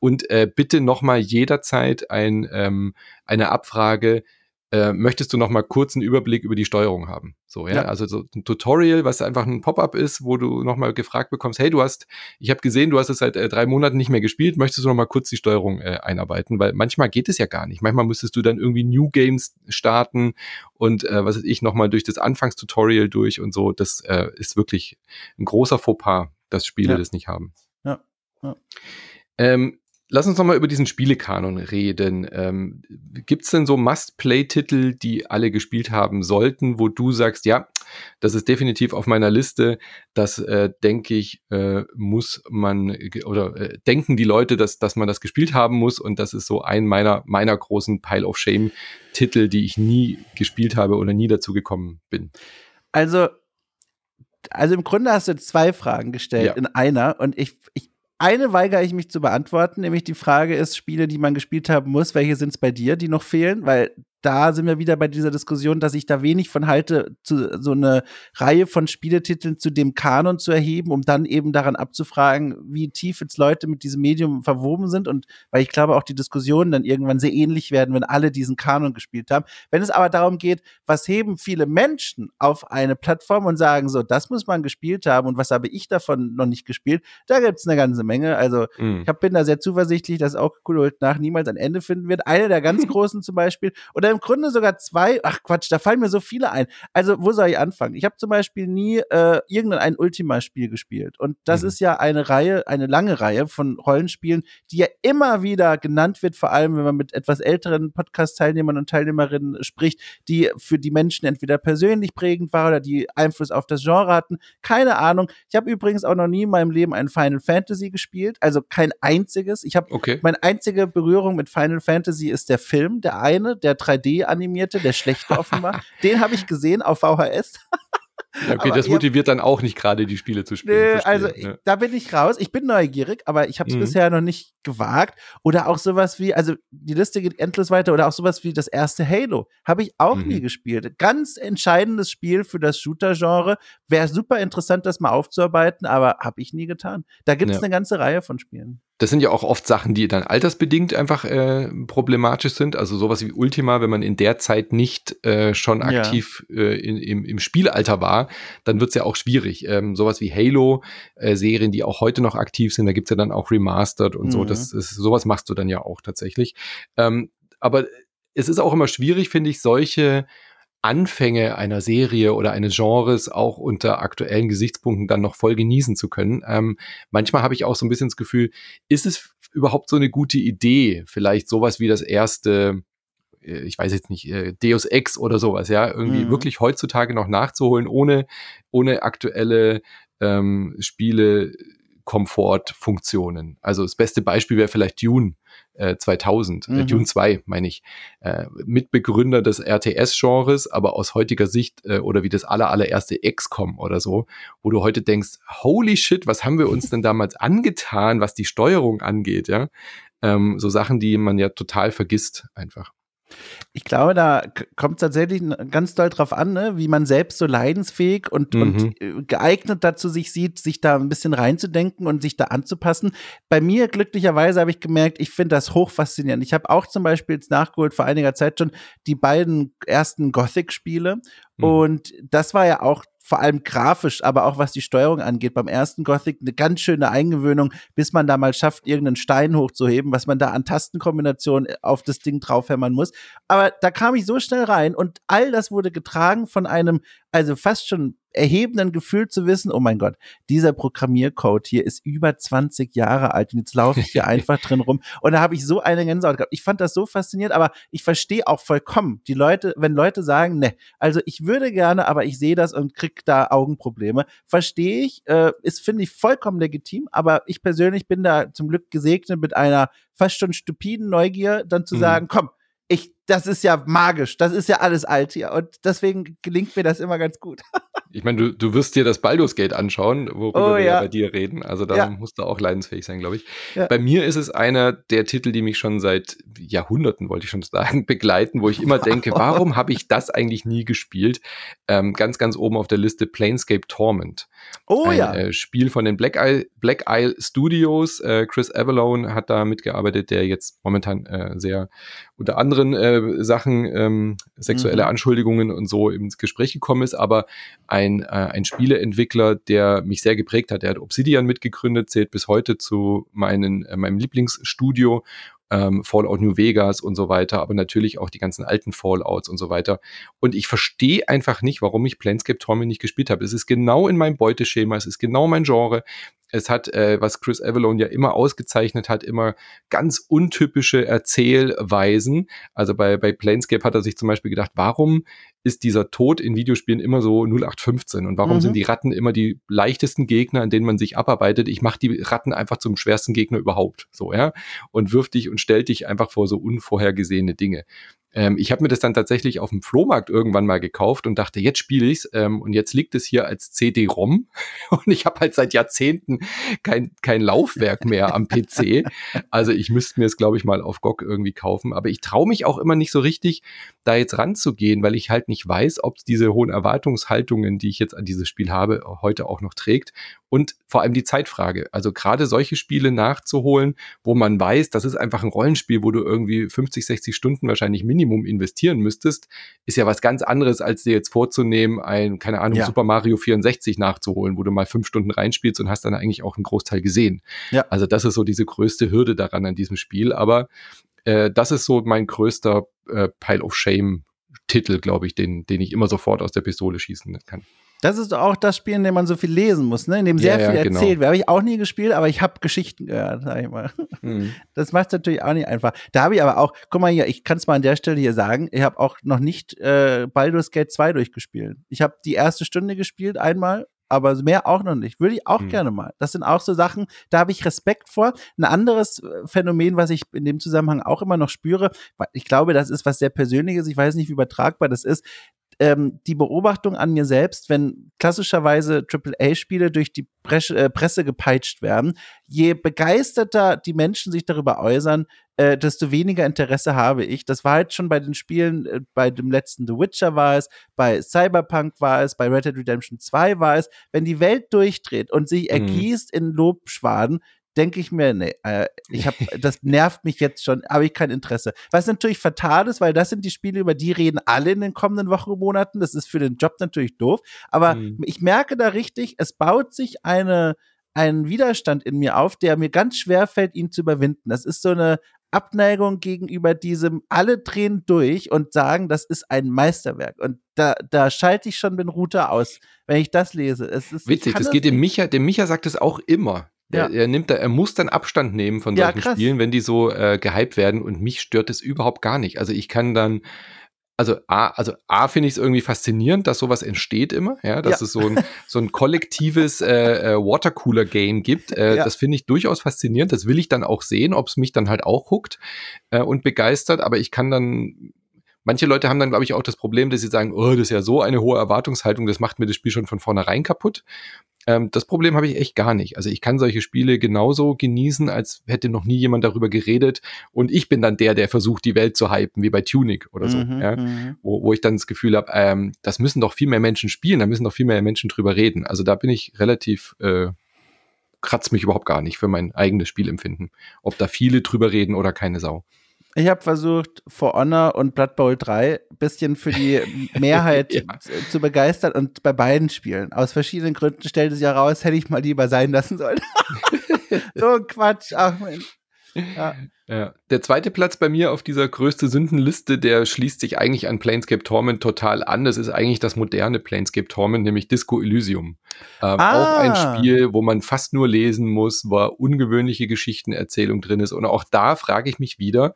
S1: Und äh, bitte nochmal jederzeit ein, ähm, eine Abfrage, äh, möchtest du noch mal kurz einen Überblick über die Steuerung haben. So, ja? ja. Also so ein Tutorial, was einfach ein Pop-up ist, wo du noch mal gefragt bekommst, hey, du hast, ich habe gesehen, du hast es seit äh, drei Monaten nicht mehr gespielt, möchtest du noch mal kurz die Steuerung äh, einarbeiten? Weil manchmal geht es ja gar nicht. Manchmal müsstest du dann irgendwie New Games starten und äh, was weiß ich, noch mal durch das Anfangstutorial durch und so. Das äh, ist wirklich ein großer Fauxpas, dass Spiele ja. das nicht haben. Ja. ja. Ähm, lass uns nochmal über diesen Spielekanon reden. Ähm, Gibt es denn so Must-Play-Titel, die alle gespielt haben sollten, wo du sagst, ja, das ist definitiv auf meiner Liste, das äh, denke ich, äh, muss man oder äh, denken die Leute, dass, dass man das gespielt haben muss und das ist so ein meiner, meiner großen Pile of Shame-Titel, die ich nie gespielt habe oder nie dazu gekommen bin.
S2: Also, also im Grunde hast du zwei Fragen gestellt ja. in einer und ich, ich eine weigere ich mich zu beantworten, nämlich die Frage ist, Spiele, die man gespielt haben muss, welche sind es bei dir, die noch fehlen? Weil da sind wir wieder bei dieser Diskussion, dass ich da wenig von halte, zu, so eine Reihe von Spieletiteln zu dem Kanon zu erheben, um dann eben daran abzufragen, wie tief jetzt Leute mit diesem Medium verwoben sind. Und weil ich glaube, auch die Diskussionen dann irgendwann sehr ähnlich werden, wenn alle diesen Kanon gespielt haben. Wenn es aber darum geht, was heben viele Menschen auf eine Plattform und sagen, so, das muss man gespielt haben und was habe ich davon noch nicht gespielt, da gibt es eine ganze Menge. Also mhm. ich hab, bin da sehr zuversichtlich, dass auch Cool nach niemals ein Ende finden wird. Eine der ganz großen zum Beispiel. Oder im Grunde sogar zwei. Ach Quatsch, da fallen mir so viele ein. Also, wo soll ich anfangen? Ich habe zum Beispiel nie äh, irgendein Ultima-Spiel gespielt. Und das mhm. ist ja eine Reihe, eine lange Reihe von Rollenspielen, die ja immer wieder genannt wird, vor allem wenn man mit etwas älteren Podcast-Teilnehmern und Teilnehmerinnen spricht, die für die Menschen entweder persönlich prägend waren oder die Einfluss auf das Genre hatten. Keine Ahnung. Ich habe übrigens auch noch nie in meinem Leben ein Final Fantasy gespielt, also kein einziges. Ich habe okay. meine einzige Berührung mit Final Fantasy ist der Film, der eine, der 3 3D-animierte, der schlechte offenbar. Den habe ich gesehen auf VHS.
S1: Ja, okay, aber das motiviert dann auch nicht gerade, die Spiele zu spielen.
S2: Nö, also ja. da bin ich raus. Ich bin neugierig, aber ich habe es mhm. bisher noch nicht gewagt. Oder auch sowas wie, also die Liste geht endlos weiter, oder auch sowas wie das erste Halo. Habe ich auch mhm. nie gespielt. Ganz entscheidendes Spiel für das Shooter-Genre. Wäre super interessant, das mal aufzuarbeiten, aber habe ich nie getan. Da gibt es ja. eine ganze Reihe von Spielen.
S1: Das sind ja auch oft Sachen, die dann altersbedingt einfach äh, problematisch sind. Also sowas wie Ultima, wenn man in der Zeit nicht äh, schon aktiv ja. äh, in, im, im Spielalter war, dann wird's ja auch schwierig. Ähm, sowas wie Halo, äh, Serien, die auch heute noch aktiv sind, da gibt's ja dann auch Remastered und mhm. so. Das ist, sowas machst du dann ja auch tatsächlich. Ähm, aber es ist auch immer schwierig, finde ich, solche Anfänge einer Serie oder eines Genres auch unter aktuellen Gesichtspunkten dann noch voll genießen zu können. Ähm, manchmal habe ich auch so ein bisschen das Gefühl, ist es überhaupt so eine gute Idee, vielleicht sowas wie das erste äh, ich weiß jetzt nicht, äh, Deus Ex oder sowas, ja, irgendwie mhm. wirklich heutzutage noch nachzuholen, ohne, ohne aktuelle ähm, Spiele, Komfortfunktionen. Also das beste Beispiel wäre vielleicht Dune äh, 2000, äh, mhm. äh, Dune 2 meine ich, äh, Mitbegründer des RTS-Genres, aber aus heutiger Sicht äh, oder wie das aller, allererste XCOM oder so, wo du heute denkst, holy shit, was haben wir uns denn damals angetan, was die Steuerung angeht, ja? Ähm, so Sachen, die man ja total vergisst einfach.
S2: Ich glaube, da kommt tatsächlich ganz doll drauf an, ne? wie man selbst so leidensfähig und, mhm. und äh, geeignet dazu sich sieht, sich da ein bisschen reinzudenken und sich da anzupassen. Bei mir glücklicherweise habe ich gemerkt, ich finde das hochfaszinierend. Ich habe auch zum Beispiel jetzt nachgeholt vor einiger Zeit schon die beiden ersten Gothic-Spiele. Mhm. Und das war ja auch vor allem grafisch, aber auch was die Steuerung angeht, beim ersten Gothic eine ganz schöne Eingewöhnung, bis man da mal schafft, irgendeinen Stein hochzuheben, was man da an Tastenkombinationen auf das Ding draufhämmern muss. Aber da kam ich so schnell rein und all das wurde getragen von einem, also fast schon erhebenden Gefühl zu wissen, oh mein Gott, dieser Programmiercode hier ist über 20 Jahre alt und jetzt laufe ich hier einfach drin rum und da habe ich so eine Gänsehaut gehabt. Ich fand das so faszinierend, aber ich verstehe auch vollkommen die Leute, wenn Leute sagen, ne, also ich würde gerne, aber ich sehe das und krieg da Augenprobleme, verstehe ich, äh, ist finde ich vollkommen legitim, aber ich persönlich bin da zum Glück gesegnet mit einer fast schon stupiden Neugier, dann zu mhm. sagen, komm, ich, das ist ja magisch, das ist ja alles alt hier und deswegen gelingt mir das immer ganz gut.
S1: Ich meine, du, du wirst dir das Baldur's Gate anschauen, worüber oh, wir ja. bei dir reden. Also da ja. musst du auch leidensfähig sein, glaube ich. Ja. Bei mir ist es einer der Titel, die mich schon seit Jahrhunderten, wollte ich schon sagen, begleiten, wo ich immer denke, warum habe ich das eigentlich nie gespielt? Ähm, ganz, ganz oben auf der Liste Planescape Torment.
S2: Oh Ein, ja.
S1: Äh, Spiel von den Black Isle, Black Isle Studios. Äh, Chris Avalone hat da mitgearbeitet, der jetzt momentan äh, sehr unter anderen äh, Sachen, ähm, sexuelle mhm. Anschuldigungen und so ins Gespräch gekommen ist, aber ein, äh, ein Spieleentwickler, der mich sehr geprägt hat. Der hat Obsidian mitgegründet, zählt bis heute zu meinen, äh, meinem Lieblingsstudio ähm, Fallout New Vegas und so weiter, aber natürlich auch die ganzen alten Fallouts und so weiter. Und ich verstehe einfach nicht, warum ich Planescape Torment nicht gespielt habe. Es ist genau in meinem Beuteschema, es ist genau mein Genre. Es hat, äh, was Chris Avalon ja immer ausgezeichnet hat, immer ganz untypische Erzählweisen. Also bei, bei Planescape hat er sich zum Beispiel gedacht, warum ist dieser Tod in Videospielen immer so 0815 und warum mhm. sind die Ratten immer die leichtesten Gegner, an denen man sich abarbeitet? Ich mache die Ratten einfach zum schwersten Gegner überhaupt, so ja, und wirf dich und stell dich einfach vor so unvorhergesehene Dinge. Ähm, ich habe mir das dann tatsächlich auf dem Flohmarkt irgendwann mal gekauft und dachte, jetzt spiele ich's ähm, und jetzt liegt es hier als CD-ROM und ich habe halt seit Jahrzehnten kein, kein Laufwerk mehr am PC. Also ich müsste mir es, glaube ich, mal auf GOG irgendwie kaufen. Aber ich traue mich auch immer nicht so richtig, da jetzt ranzugehen, weil ich halt nicht weiß, ob es diese hohen Erwartungshaltungen, die ich jetzt an dieses Spiel habe, heute auch noch trägt. Und vor allem die Zeitfrage. Also gerade solche Spiele nachzuholen, wo man weiß, das ist einfach ein Rollenspiel, wo du irgendwie 50, 60 Stunden wahrscheinlich Minimum investieren müsstest, ist ja was ganz anderes, als dir jetzt vorzunehmen, ein, keine Ahnung, ja. Super Mario 64 nachzuholen, wo du mal fünf Stunden reinspielst und hast dann eigentlich auch einen Großteil gesehen. Ja. Also das ist so diese größte Hürde daran an diesem Spiel. Aber äh, das ist so mein größter äh, Pile of Shame Titel, glaube ich, den, den ich immer sofort aus der Pistole schießen kann.
S2: Das ist auch das Spiel, in dem man so viel lesen muss, ne? in dem sehr ja, viel ja, genau. erzählt wird. Habe ich auch nie gespielt, aber ich habe Geschichten gehört, sag ich mal. Mhm. Das macht es natürlich auch nicht einfach. Da habe ich aber auch, guck mal hier, ich kann es mal an der Stelle hier sagen, ich habe auch noch nicht äh, Baldur's Gate 2 durchgespielt. Ich habe die erste Stunde gespielt einmal aber mehr auch noch nicht. Würde ich auch mhm. gerne mal. Das sind auch so Sachen, da habe ich Respekt vor. Ein anderes äh, Phänomen, was ich in dem Zusammenhang auch immer noch spüre, ich glaube, das ist was sehr Persönliches, ich weiß nicht, wie übertragbar das ist, ähm, die Beobachtung an mir selbst, wenn klassischerweise AAA-Spiele durch die Presse, äh, Presse gepeitscht werden, je begeisterter die Menschen sich darüber äußern, äh, desto weniger Interesse habe ich. Das war halt schon bei den Spielen, äh, bei dem letzten The Witcher war es, bei Cyberpunk war es, bei Red Dead Redemption 2 war es. Wenn die Welt durchdreht und sich mhm. ergießt in Lobschwaden, denke ich mir, nee, äh, ich habe, das nervt mich jetzt schon, habe ich kein Interesse. Was natürlich fatal ist, weil das sind die Spiele, über die reden alle in den kommenden Wochen und Monaten. Das ist für den Job natürlich doof. Aber mhm. ich merke da richtig, es baut sich eine, ein Widerstand in mir auf, der mir ganz schwer fällt, ihn zu überwinden. Das ist so eine Abneigung gegenüber diesem, alle drehen durch und sagen, das ist ein Meisterwerk. Und da, da schalte ich schon den Router aus, wenn ich das lese. Es ist,
S1: Witzig, das, das geht dem Micha, dem Micha sagt es auch immer. Ja. Er, er, nimmt da, er muss dann Abstand nehmen von solchen ja, Spielen, wenn die so äh, gehypt werden und mich stört es überhaupt gar nicht. Also ich kann dann, also A, also A finde ich es irgendwie faszinierend, dass sowas entsteht immer, ja, dass ja. es so ein, so ein kollektives äh, äh, Watercooler-Game gibt. Äh, ja. Das finde ich durchaus faszinierend. Das will ich dann auch sehen, ob es mich dann halt auch huckt äh, und begeistert, aber ich kann dann Manche Leute haben dann, glaube ich, auch das Problem, dass sie sagen, oh, das ist ja so eine hohe Erwartungshaltung, das macht mir das Spiel schon von vornherein kaputt. Ähm, das Problem habe ich echt gar nicht. Also ich kann solche Spiele genauso genießen, als hätte noch nie jemand darüber geredet. Und ich bin dann der, der versucht, die Welt zu hypen, wie bei Tunic oder so. Mhm, ja? Mhm. Wo, wo ich dann das Gefühl habe, ähm, das müssen doch viel mehr Menschen spielen, da müssen doch viel mehr Menschen drüber reden. Also da bin ich relativ, äh, kratzt mich überhaupt gar nicht für mein eigenes Spielempfinden. Ob da viele drüber reden oder keine Sau.
S2: Ich habe versucht, For Honor und Blood Bowl 3 ein bisschen für die Mehrheit ja. zu begeistern und bei beiden Spielen. Aus verschiedenen Gründen stellt es ja raus, hätte ich mal lieber sein lassen sollen. so ein Quatsch. Ach Mensch.
S1: Ja. ja. Der zweite Platz bei mir auf dieser größte Sündenliste, der schließt sich eigentlich an Planescape Torment total an. Das ist eigentlich das moderne Planescape Torment, nämlich Disco Elysium. Ähm, ah. Auch ein Spiel, wo man fast nur lesen muss, wo ungewöhnliche Geschichtenerzählung drin ist. Und auch da frage ich mich wieder,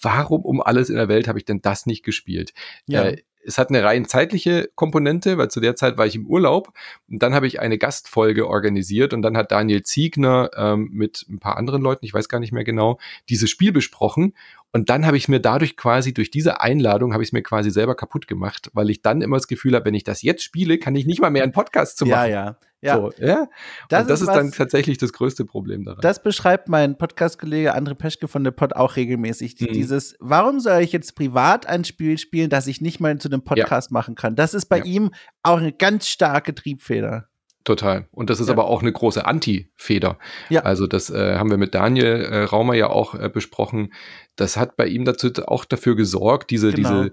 S1: warum um alles in der Welt habe ich denn das nicht gespielt? Ja. Äh, es hat eine rein zeitliche Komponente, weil zu der Zeit war ich im Urlaub und dann habe ich eine Gastfolge organisiert und dann hat Daniel Ziegner ähm, mit ein paar anderen Leuten, ich weiß gar nicht mehr genau, dieses Spiel besprochen und dann habe ich mir dadurch quasi, durch diese Einladung, habe ich es mir quasi selber kaputt gemacht, weil ich dann immer das Gefühl habe, wenn ich das jetzt spiele, kann ich nicht mal mehr einen Podcast zu machen.
S2: Ja, ja. Ja.
S1: So, ja? Das, und das ist, ist dann tatsächlich das größte Problem daran.
S2: Das beschreibt mein Podcast-Kollege André Peschke von der Pod auch regelmäßig. Mhm. Dieses, warum soll ich jetzt privat ein Spiel spielen, das ich nicht mal zu einem Podcast ja. machen kann? Das ist bei ja. ihm auch eine ganz starke Triebfeder.
S1: Total. Und das ist ja. aber auch eine große Anti-Feder. Ja. Also das äh, haben wir mit Daniel äh, Raumer ja auch äh, besprochen. Das hat bei ihm dazu auch dafür gesorgt, diese, genau. diese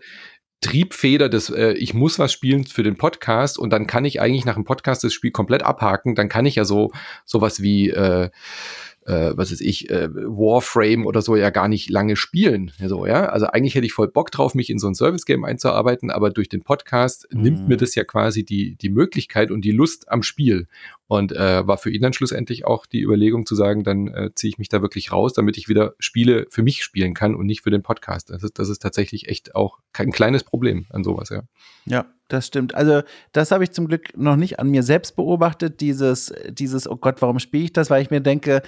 S1: Triebfeder des, äh, ich muss was spielen für den Podcast und dann kann ich eigentlich nach dem Podcast das Spiel komplett abhaken. Dann kann ich ja so sowas wie äh, äh, was weiß ich, äh, Warframe oder so ja gar nicht lange spielen. So, ja? Also eigentlich hätte ich voll Bock drauf, mich in so ein Service-Game einzuarbeiten, aber durch den Podcast mhm. nimmt mir das ja quasi die, die Möglichkeit und die Lust am Spiel. Und äh, war für ihn dann schlussendlich auch die Überlegung zu sagen, dann äh, ziehe ich mich da wirklich raus, damit ich wieder Spiele für mich spielen kann und nicht für den Podcast. Das ist, das ist tatsächlich echt auch kein kleines Problem an sowas, ja.
S2: Ja, das stimmt. Also, das habe ich zum Glück noch nicht an mir selbst beobachtet, dieses, dieses, oh Gott, warum spiele ich das? Weil ich mir denke,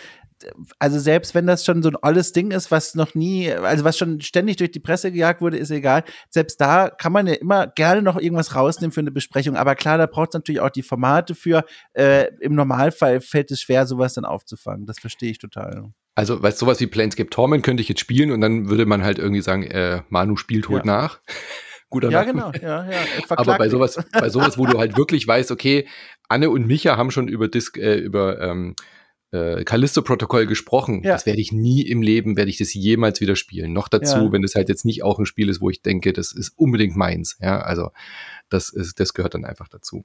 S2: also selbst wenn das schon so ein alles Ding ist, was noch nie, also was schon ständig durch die Presse gejagt wurde, ist egal. Selbst da kann man ja immer gerne noch irgendwas rausnehmen für eine Besprechung. Aber klar, da braucht es natürlich auch die Formate für. Äh, Im Normalfall fällt es schwer, sowas dann aufzufangen. Das verstehe ich total.
S1: Also, weißt du, sowas wie Planescape Torment könnte ich jetzt spielen und dann würde man halt irgendwie sagen, äh, Manu spielt holt ja. nach.
S2: Guter ja, genau. Ja, ja.
S1: Aber bei sowas, bei sowas, wo du halt wirklich weißt, okay, Anne und Micha haben schon über Disc, äh, über ähm, äh, Callisto-Protokoll gesprochen. Ja. Das werde ich nie im Leben, werde ich das jemals wieder spielen. Noch dazu, ja. wenn es halt jetzt nicht auch ein Spiel ist, wo ich denke, das ist unbedingt meins. Ja, also das ist, das gehört dann einfach dazu.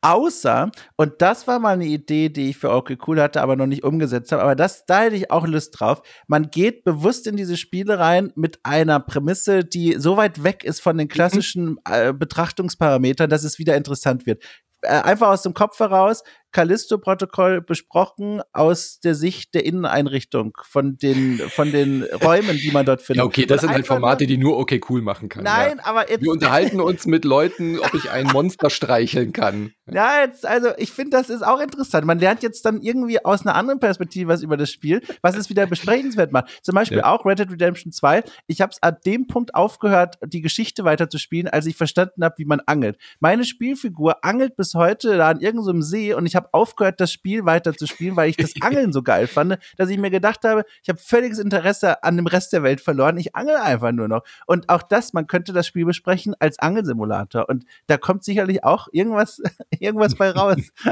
S2: Außer, und das war mal eine Idee, die ich für okay cool hatte, aber noch nicht umgesetzt habe, aber das, da hätte ich auch Lust drauf. Man geht bewusst in diese Spiele rein mit einer Prämisse, die so weit weg ist von den mhm. klassischen äh, Betrachtungsparametern, dass es wieder interessant wird. Äh, einfach aus dem Kopf heraus, Callisto-Protokoll besprochen aus der Sicht der Inneneinrichtung von den, von den Räumen, die man dort findet. Ja,
S1: okay, das sind halt Formate, die nur okay cool machen kann.
S2: Nein,
S1: ja.
S2: aber
S1: jetzt. Wir unterhalten uns mit Leuten, ob ich ein Monster streicheln kann.
S2: Ja, jetzt, also ich finde, das ist auch interessant. Man lernt jetzt dann irgendwie aus einer anderen Perspektive was über das Spiel, was es wieder besprechenswert macht. Zum Beispiel ja. auch Red Dead Redemption 2. Ich habe es an dem Punkt aufgehört, die Geschichte weiterzuspielen, als ich verstanden habe, wie man angelt. Meine Spielfigur angelt bis heute da an irgendeinem See und ich habe habe aufgehört, das Spiel weiter zu spielen, weil ich das Angeln so geil fand, dass ich mir gedacht habe, ich habe völliges Interesse an dem Rest der Welt verloren. Ich angel einfach nur noch. Und auch das, man könnte das Spiel besprechen als Angelsimulator. Und da kommt sicherlich auch irgendwas, irgendwas bei raus.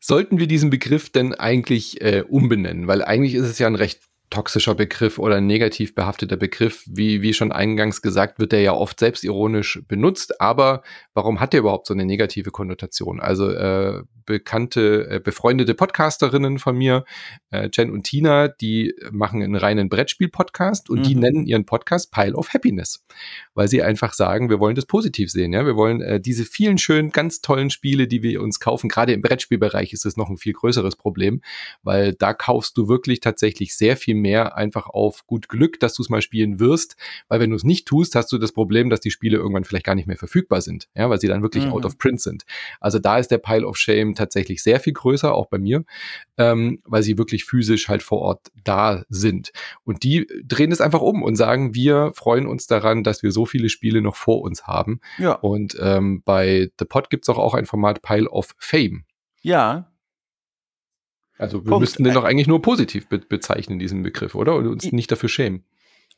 S1: Sollten wir diesen Begriff denn eigentlich äh, umbenennen? Weil eigentlich ist es ja ein recht toxischer Begriff oder negativ behafteter Begriff. Wie, wie schon eingangs gesagt, wird der ja oft selbstironisch benutzt. Aber warum hat der überhaupt so eine negative Konnotation? Also äh, bekannte, äh, befreundete Podcasterinnen von mir, äh, Jen und Tina, die machen einen reinen Brettspiel-Podcast und mhm. die nennen ihren Podcast Pile of Happiness, weil sie einfach sagen, wir wollen das positiv sehen. Ja? Wir wollen äh, diese vielen schönen, ganz tollen Spiele, die wir uns kaufen. Gerade im Brettspielbereich ist das noch ein viel größeres Problem, weil da kaufst du wirklich tatsächlich sehr viel mehr einfach auf gut Glück, dass du es mal spielen wirst, weil wenn du es nicht tust, hast du das Problem, dass die Spiele irgendwann vielleicht gar nicht mehr verfügbar sind, ja, weil sie dann wirklich mhm. out of print sind. Also da ist der Pile of Shame tatsächlich sehr viel größer, auch bei mir, ähm, weil sie wirklich physisch halt vor Ort da sind. Und die drehen es einfach um und sagen, wir freuen uns daran, dass wir so viele Spiele noch vor uns haben. Ja. Und ähm, bei The Pod gibt es auch, auch ein Format Pile of Fame.
S2: Ja,
S1: also wir Punkt. müssten den doch eigentlich nur positiv be bezeichnen, diesen Begriff, oder? Und uns nicht dafür schämen.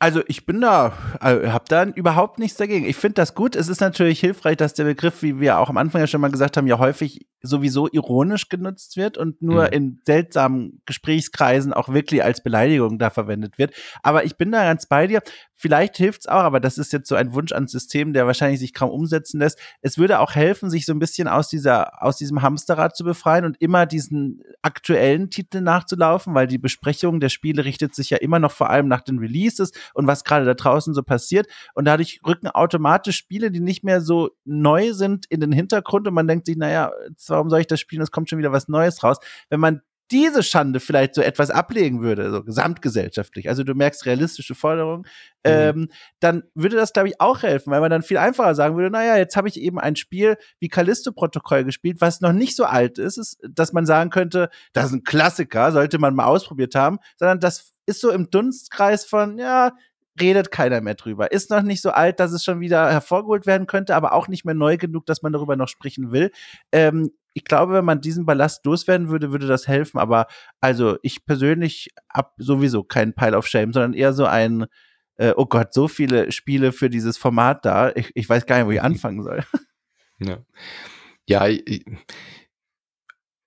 S2: Also ich bin da, äh, habe da überhaupt nichts dagegen. Ich finde das gut. Es ist natürlich hilfreich, dass der Begriff, wie wir auch am Anfang ja schon mal gesagt haben, ja häufig sowieso ironisch genutzt wird und nur mhm. in seltsamen Gesprächskreisen auch wirklich als Beleidigung da verwendet wird. Aber ich bin da ganz bei dir. Vielleicht hilft's auch, aber das ist jetzt so ein Wunsch ans System, der wahrscheinlich sich kaum umsetzen lässt. Es würde auch helfen, sich so ein bisschen aus dieser, aus diesem Hamsterrad zu befreien und immer diesen aktuellen Titeln nachzulaufen, weil die Besprechung der Spiele richtet sich ja immer noch vor allem nach den Releases und was gerade da draußen so passiert. Und dadurch rücken automatisch Spiele, die nicht mehr so neu sind, in den Hintergrund und man denkt sich, naja, warum soll ich das spielen? Es kommt schon wieder was Neues raus. Wenn man diese Schande vielleicht so etwas ablegen würde, so gesamtgesellschaftlich, also du merkst realistische Forderungen, mhm. ähm, dann würde das, glaube ich, auch helfen, weil man dann viel einfacher sagen würde, naja, jetzt habe ich eben ein Spiel wie Callisto-Protokoll gespielt, was noch nicht so alt ist, ist, dass man sagen könnte, das ist ein Klassiker, sollte man mal ausprobiert haben, sondern das ist so im Dunstkreis von, ja, redet keiner mehr drüber. Ist noch nicht so alt, dass es schon wieder hervorgeholt werden könnte, aber auch nicht mehr neu genug, dass man darüber noch sprechen will. Ähm, ich glaube, wenn man diesen Ballast loswerden würde, würde das helfen. Aber also ich persönlich hab sowieso keinen Pile of Shame, sondern eher so ein, äh, oh Gott, so viele Spiele für dieses Format da. Ich, ich weiß gar nicht, wo ich anfangen soll.
S1: Ja, ja ich,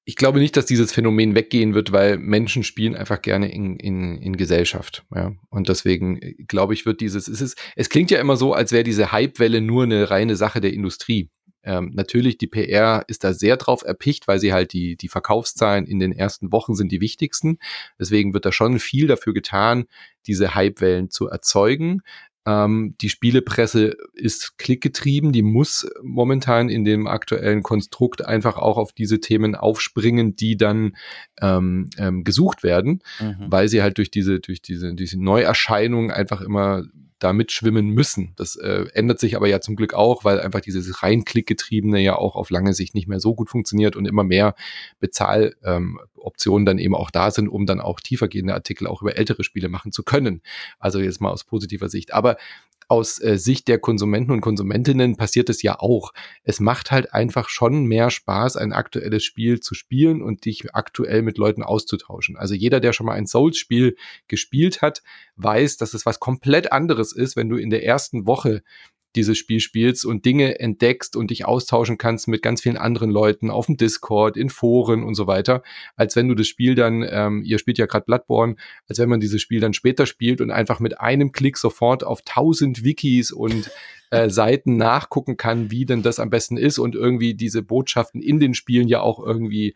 S1: ich glaube nicht, dass dieses Phänomen weggehen wird, weil Menschen spielen einfach gerne in, in, in Gesellschaft. Ja? Und deswegen äh, glaube ich, wird dieses, es ist, es klingt ja immer so, als wäre diese Hypewelle nur eine reine Sache der Industrie. Ähm, natürlich, die PR ist da sehr drauf erpicht, weil sie halt die, die Verkaufszahlen in den ersten Wochen sind die wichtigsten. Deswegen wird da schon viel dafür getan, diese Hypewellen zu erzeugen. Ähm, die Spielepresse ist klickgetrieben, die muss momentan in dem aktuellen Konstrukt einfach auch auf diese Themen aufspringen, die dann ähm, ähm, gesucht werden, mhm. weil sie halt durch diese, durch diese, diese Neuerscheinung einfach immer da mitschwimmen müssen. Das äh, ändert sich aber ja zum Glück auch, weil einfach dieses rein Klickgetriebene ja auch auf lange Sicht nicht mehr so gut funktioniert und immer mehr Bezahloptionen ähm, dann eben auch da sind, um dann auch tiefergehende Artikel auch über ältere Spiele machen zu können. Also jetzt mal aus positiver Sicht. Aber aus äh, Sicht der Konsumenten und Konsumentinnen passiert es ja auch. Es macht halt einfach schon mehr Spaß, ein aktuelles Spiel zu spielen und dich aktuell mit Leuten auszutauschen. Also jeder, der schon mal ein Souls-Spiel gespielt hat, weiß, dass es was komplett anderes ist, wenn du in der ersten Woche dieses Spiel spielst und Dinge entdeckst und dich austauschen kannst mit ganz vielen anderen Leuten auf dem Discord, in Foren und so weiter, als wenn du das Spiel dann, ähm, ihr spielt ja gerade Bloodborne, als wenn man dieses Spiel dann später spielt und einfach mit einem Klick sofort auf tausend Wikis und äh, Seiten nachgucken kann, wie denn das am besten ist und irgendwie diese Botschaften in den Spielen ja auch irgendwie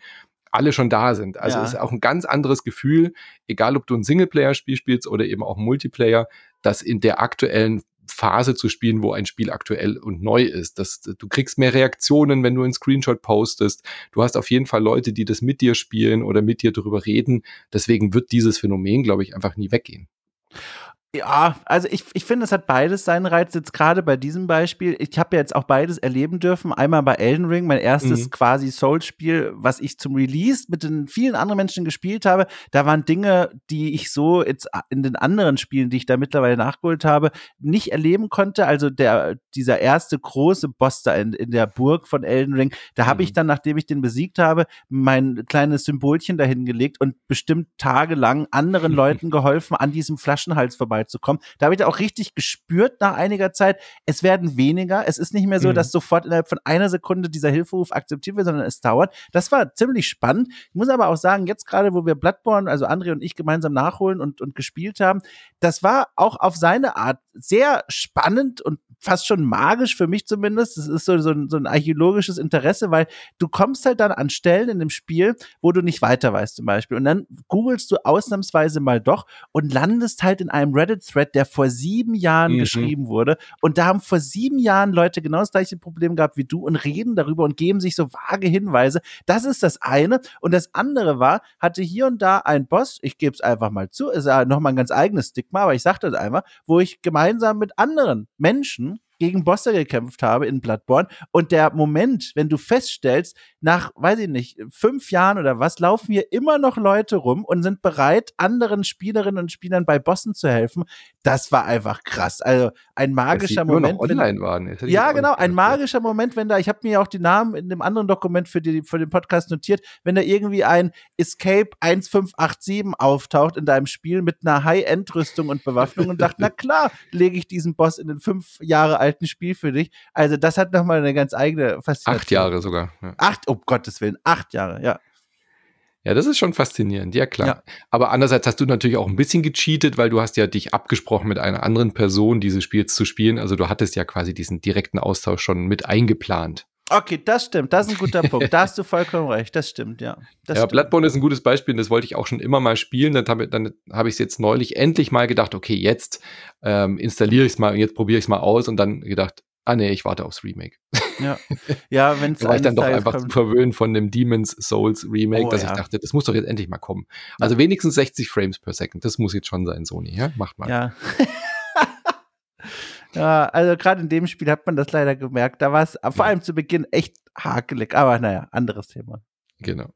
S1: alle schon da sind. Also ja. ist auch ein ganz anderes Gefühl, egal ob du ein Singleplayer-Spiel spielst oder eben auch Multiplayer, das in der aktuellen Phase zu spielen, wo ein Spiel aktuell und neu ist. Das, du kriegst mehr Reaktionen, wenn du einen Screenshot postest. Du hast auf jeden Fall Leute, die das mit dir spielen oder mit dir darüber reden. Deswegen wird dieses Phänomen, glaube ich, einfach nie weggehen.
S2: Ja, also ich, ich finde, es hat beides seinen Reiz. Jetzt gerade bei diesem Beispiel, ich habe ja jetzt auch beides erleben dürfen. Einmal bei Elden Ring, mein erstes mhm. quasi Souls-Spiel, was ich zum Release mit den vielen anderen Menschen gespielt habe. Da waren Dinge, die ich so jetzt in den anderen Spielen, die ich da mittlerweile nachgeholt habe, nicht erleben konnte. Also der, dieser erste große Boss da in, in der Burg von Elden Ring, da habe mhm. ich dann, nachdem ich den besiegt habe, mein kleines Symbolchen dahin gelegt und bestimmt tagelang anderen Leuten geholfen, an diesem Flaschenhals vorbei zu kommen. Da habe ich da auch richtig gespürt nach einiger Zeit, es werden weniger. Es ist nicht mehr so, mhm. dass sofort innerhalb von einer Sekunde dieser Hilferuf akzeptiert wird, sondern es dauert. Das war ziemlich spannend. Ich muss aber auch sagen, jetzt gerade, wo wir Bloodborne, also André und ich gemeinsam nachholen und, und gespielt haben, das war auch auf seine Art sehr spannend und fast schon magisch für mich zumindest. Das ist so, so, ein, so ein archäologisches Interesse, weil du kommst halt dann an Stellen in dem Spiel, wo du nicht weiter weißt zum Beispiel. Und dann googelst du ausnahmsweise mal doch und landest halt in einem Reddit-Thread, der vor sieben Jahren mhm. geschrieben wurde. Und da haben vor sieben Jahren Leute genau das gleiche Problem gehabt wie du und reden darüber und geben sich so vage Hinweise. Das ist das eine. Und das andere war, hatte hier und da ein Boss, ich gebe es einfach mal zu, ist ja nochmal ein ganz eigenes Stigma, aber ich sage das einmal, wo ich gemeinsam mit anderen Menschen gegen Bosse gekämpft habe in Bloodborne. Und der Moment, wenn du feststellst, nach, weiß ich nicht, fünf Jahren oder was, laufen hier immer noch Leute rum und sind bereit, anderen Spielerinnen und Spielern bei Bossen zu helfen, das war einfach krass. Also ein magischer Moment.
S1: Nur noch online wenn, waren.
S2: Ja, genau, ein magischer Moment, wenn da, ich habe mir auch die Namen in dem anderen Dokument für, die, für den Podcast notiert, wenn da irgendwie ein Escape 1587 auftaucht in deinem Spiel mit einer High-End-Rüstung und Bewaffnung und dachte, na klar, lege ich diesen Boss in den fünf Jahre alten alten Spiel für dich. Also das hat nochmal eine ganz eigene
S1: Faszination. Acht Jahre sogar.
S2: Ja. Acht, um Gottes Willen, acht Jahre, ja.
S1: Ja, das ist schon faszinierend, ja klar. Ja. Aber andererseits hast du natürlich auch ein bisschen gecheatet, weil du hast ja dich abgesprochen mit einer anderen Person, dieses Spiel zu spielen. Also du hattest ja quasi diesen direkten Austausch schon mit eingeplant.
S2: Okay, das stimmt. Das ist ein guter Punkt. Da hast du vollkommen recht. Das stimmt, ja. Das
S1: ja,
S2: stimmt.
S1: Bloodborne ist ein gutes Beispiel. Das wollte ich auch schon immer mal spielen. Dann habe dann hab ich es jetzt neulich endlich mal gedacht, okay, jetzt ähm, installiere ich es mal und jetzt probiere ich es mal aus und dann gedacht, Ah nee, ich warte aufs Remake.
S2: Ja, ja wenn es
S1: war ich dann doch einfach kommt. zu verwöhnt von dem Demon's Souls Remake, oh, dass ja. ich dachte, das muss doch jetzt endlich mal kommen. Also ja. wenigstens 60 Frames per Second, das muss jetzt schon sein, Sony, ja? Macht mal.
S2: Ja. ja, also gerade in dem Spiel hat man das leider gemerkt. Da war es vor allem zu Beginn echt hakelig, aber naja, anderes Thema.
S1: Genau.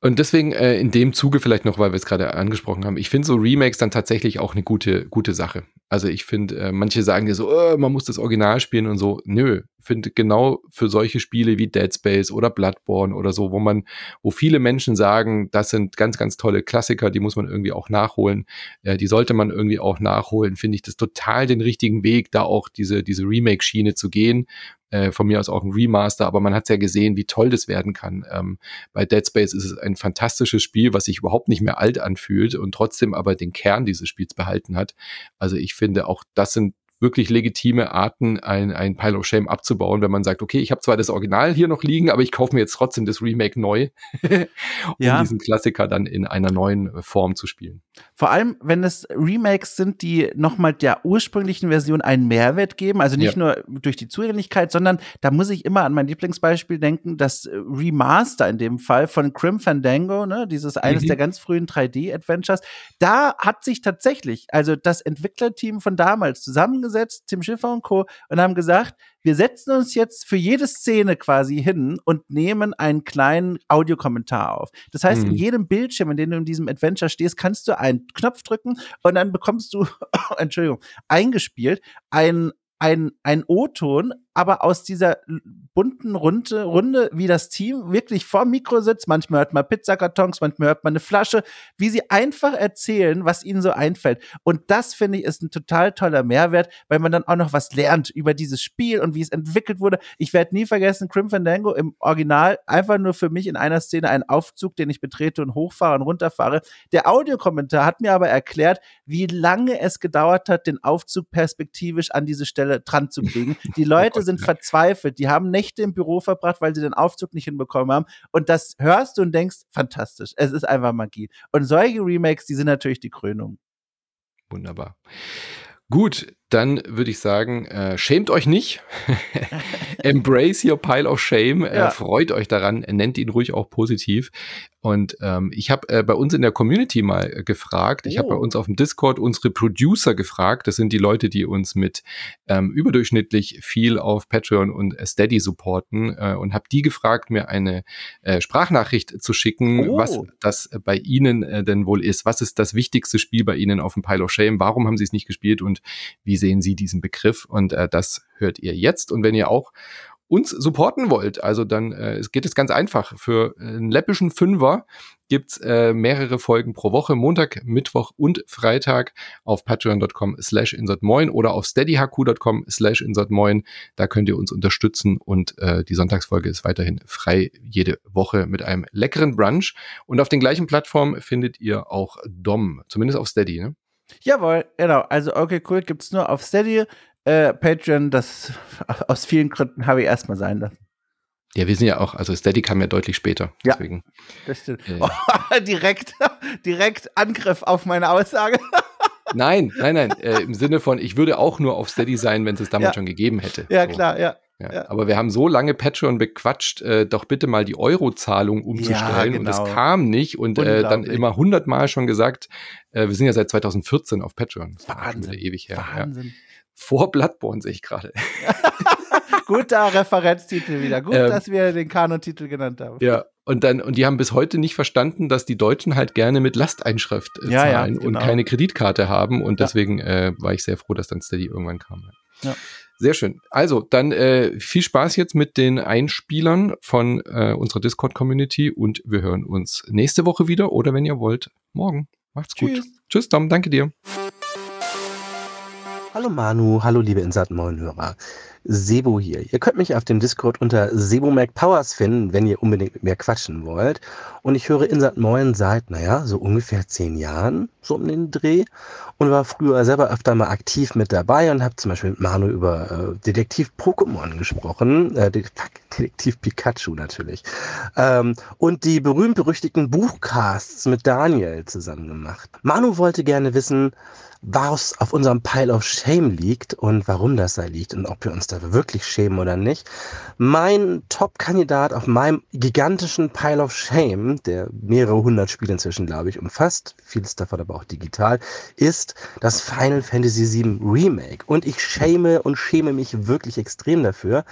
S1: Und deswegen äh, in dem Zuge vielleicht noch, weil wir es gerade angesprochen haben, ich finde so Remakes dann tatsächlich auch eine gute, gute Sache. Also ich finde, äh, manche sagen dir so, oh, man muss das Original spielen und so. Nö, finde genau für solche Spiele wie Dead Space oder Bloodborne oder so, wo man, wo viele Menschen sagen, das sind ganz, ganz tolle Klassiker, die muss man irgendwie auch nachholen, äh, die sollte man irgendwie auch nachholen, finde ich das total den richtigen Weg, da auch diese, diese Remake-Schiene zu gehen. Äh, von mir aus auch ein Remaster, aber man hat ja gesehen, wie toll das werden kann. Ähm, bei Dead Space ist es ein fantastisches Spiel, was sich überhaupt nicht mehr alt anfühlt und trotzdem aber den Kern dieses Spiels behalten hat. Also ich finde auch, das sind wirklich legitime Arten, ein, ein Pile of Shame abzubauen, wenn man sagt, okay, ich habe zwar das Original hier noch liegen, aber ich kaufe mir jetzt trotzdem das Remake neu, um ja. diesen Klassiker dann in einer neuen Form zu spielen.
S2: Vor allem, wenn es Remakes sind, die nochmal der ursprünglichen Version einen Mehrwert geben, also nicht ja. nur durch die Zugänglichkeit, sondern da muss ich immer an mein Lieblingsbeispiel denken, das Remaster in dem Fall von Crim Fandango, ne, dieses eines mhm. der ganz frühen 3D-Adventures, da hat sich tatsächlich, also das Entwicklerteam von damals zusammengesetzt, Tim Schiffer und Co. und haben gesagt, wir setzen uns jetzt für jede Szene quasi hin und nehmen einen kleinen Audiokommentar auf. Das heißt, mhm. in jedem Bildschirm, in dem du in diesem Adventure stehst, kannst du einen Knopf drücken und dann bekommst du, Entschuldigung, eingespielt ein ein, ein O-Ton aber aus dieser bunten Runde, Runde, wie das Team wirklich vor Mikro sitzt. Manchmal hört man Pizzakartons, manchmal hört man eine Flasche, wie sie einfach erzählen, was ihnen so einfällt. Und das finde ich ist ein total toller Mehrwert, weil man dann auch noch was lernt über dieses Spiel und wie es entwickelt wurde. Ich werde nie vergessen, Crim Fandango im Original einfach nur für mich in einer Szene ein Aufzug, den ich betrete und hochfahre und runterfahre. Der Audiokommentar hat mir aber erklärt, wie lange es gedauert hat, den Aufzug perspektivisch an diese Stelle dran zu kriegen. Die Leute sind verzweifelt. Die haben Nächte im Büro verbracht, weil sie den Aufzug nicht hinbekommen haben. Und das hörst du und denkst, fantastisch. Es ist einfach Magie. Und solche Remakes, die sind natürlich die Krönung.
S1: Wunderbar. Gut, dann würde ich sagen, äh, schämt euch nicht. Embrace your pile of shame. Äh, ja. freut euch daran. Nennt ihn ruhig auch positiv. Und ähm, ich habe äh, bei uns in der Community mal äh, gefragt. Ich oh. habe bei uns auf dem Discord unsere Producer gefragt. Das sind die Leute, die uns mit ähm, überdurchschnittlich viel auf Patreon und Steady supporten. Äh, und habe die gefragt, mir eine äh, Sprachnachricht zu schicken, oh. was das bei ihnen äh, denn wohl ist. Was ist das wichtigste Spiel bei ihnen auf dem Pile of Shame? Warum haben sie es nicht gespielt und wie sehen Sie diesen Begriff? Und äh, das hört ihr jetzt. Und wenn ihr auch uns supporten wollt, also dann äh, geht es ganz einfach. Für einen läppischen Fünfer gibt's äh, mehrere Folgen pro Woche, Montag, Mittwoch und Freitag auf patreon.com slash insertmoin oder auf steadyhq.com slash insertmoin. Da könnt ihr uns unterstützen und äh, die Sonntagsfolge ist weiterhin frei jede Woche mit einem leckeren Brunch. Und auf den gleichen Plattformen findet ihr auch Dom, zumindest auf Steady, ne?
S2: Jawohl, genau. Also, okay, cool, gibt's nur auf Steady. Äh, Patreon, das aus vielen Gründen habe ich erstmal sein lassen.
S1: Ja, wir sind ja auch, also Steady kam ja deutlich später.
S2: Ja, deswegen. Das stimmt. Äh, oh, direkt, direkt Angriff auf meine Aussage.
S1: nein, nein, nein. Äh, Im Sinne von, ich würde auch nur auf Steady sein, wenn es es damals ja. schon gegeben hätte.
S2: Ja, so. klar, ja.
S1: Ja, ja. Aber wir haben so lange Patreon bequatscht, äh, doch bitte mal die Eurozahlung umzustellen. Ja, genau. Und es genau. kam nicht. Und äh, dann immer hundertmal schon gesagt, äh, wir sind ja seit 2014 auf Patreon.
S2: Das Wahnsinn.
S1: ewig her. Wahnsinn. Ja. Vor Bloodborne sehe ich gerade.
S2: Guter Referenztitel wieder. Gut, ähm, dass wir den Kanon-Titel genannt haben.
S1: Ja, und dann, und die haben bis heute nicht verstanden, dass die Deutschen halt gerne mit Lasteinschrift äh, ja, zahlen ja, genau. und keine Kreditkarte haben. Und deswegen äh, war ich sehr froh, dass dann Steady irgendwann kam. Ja. Sehr schön. Also, dann äh, viel Spaß jetzt mit den Einspielern von äh, unserer Discord-Community und wir hören uns nächste Woche wieder oder wenn ihr wollt, morgen. Macht's gut. Tschüss, Tschüss Tom. Danke dir.
S3: Hallo Manu, hallo liebe Insat Hörer. Sebo hier. Ihr könnt mich auf dem Discord unter Sebo Powers finden, wenn ihr unbedingt mit mir quatschen wollt. Und ich höre Insat Moin seit, naja, so ungefähr zehn Jahren, so um den Dreh. Und war früher selber öfter mal aktiv mit dabei und habe zum Beispiel mit Manu über äh, Detektiv Pokémon gesprochen. Äh, Detektiv Pikachu natürlich. Ähm, und die berühmt-berüchtigten Buchcasts mit Daniel zusammen gemacht. Manu wollte gerne wissen, was auf unserem Pile of Shame liegt und warum das da liegt und ob wir uns da wirklich schämen oder nicht. Mein Top-Kandidat auf meinem gigantischen Pile of Shame, der mehrere hundert Spiele inzwischen, glaube ich, umfasst, vieles davon aber auch digital, ist das Final Fantasy VII Remake. Und ich schäme und schäme mich wirklich extrem dafür,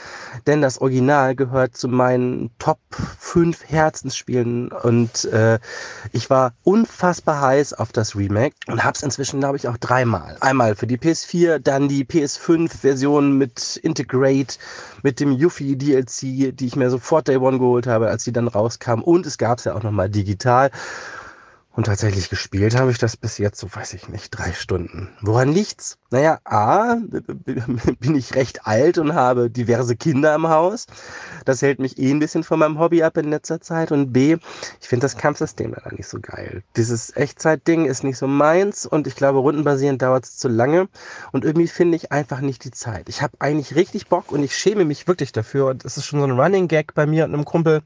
S3: denn das Original gehört zu meinen Top 5 Herzensspielen und äh, ich war unfassbar heiß auf das Remake und habe es inzwischen, glaube ich, auch dreimal. Einmal für die PS4, dann die PS5-Version mit Integrate, mit dem Yuffie DLC, die ich mir sofort Day One geholt habe, als die dann rauskam. Und es gab es ja auch nochmal digital. Und tatsächlich gespielt habe ich das bis jetzt, so weiß ich nicht, drei Stunden. Woran liegt's? Naja, A, bin ich recht alt und habe diverse Kinder im Haus. Das hält mich eh ein bisschen von meinem Hobby ab in letzter Zeit. Und B, ich finde das Kampfsystem leider nicht so geil. Dieses Echtzeit-Ding ist nicht so meins und ich glaube, rundenbasierend dauert es zu lange. Und irgendwie finde ich einfach nicht die Zeit. Ich habe eigentlich richtig Bock und ich schäme mich wirklich dafür. Und es ist schon so ein Running Gag bei mir und einem Kumpel,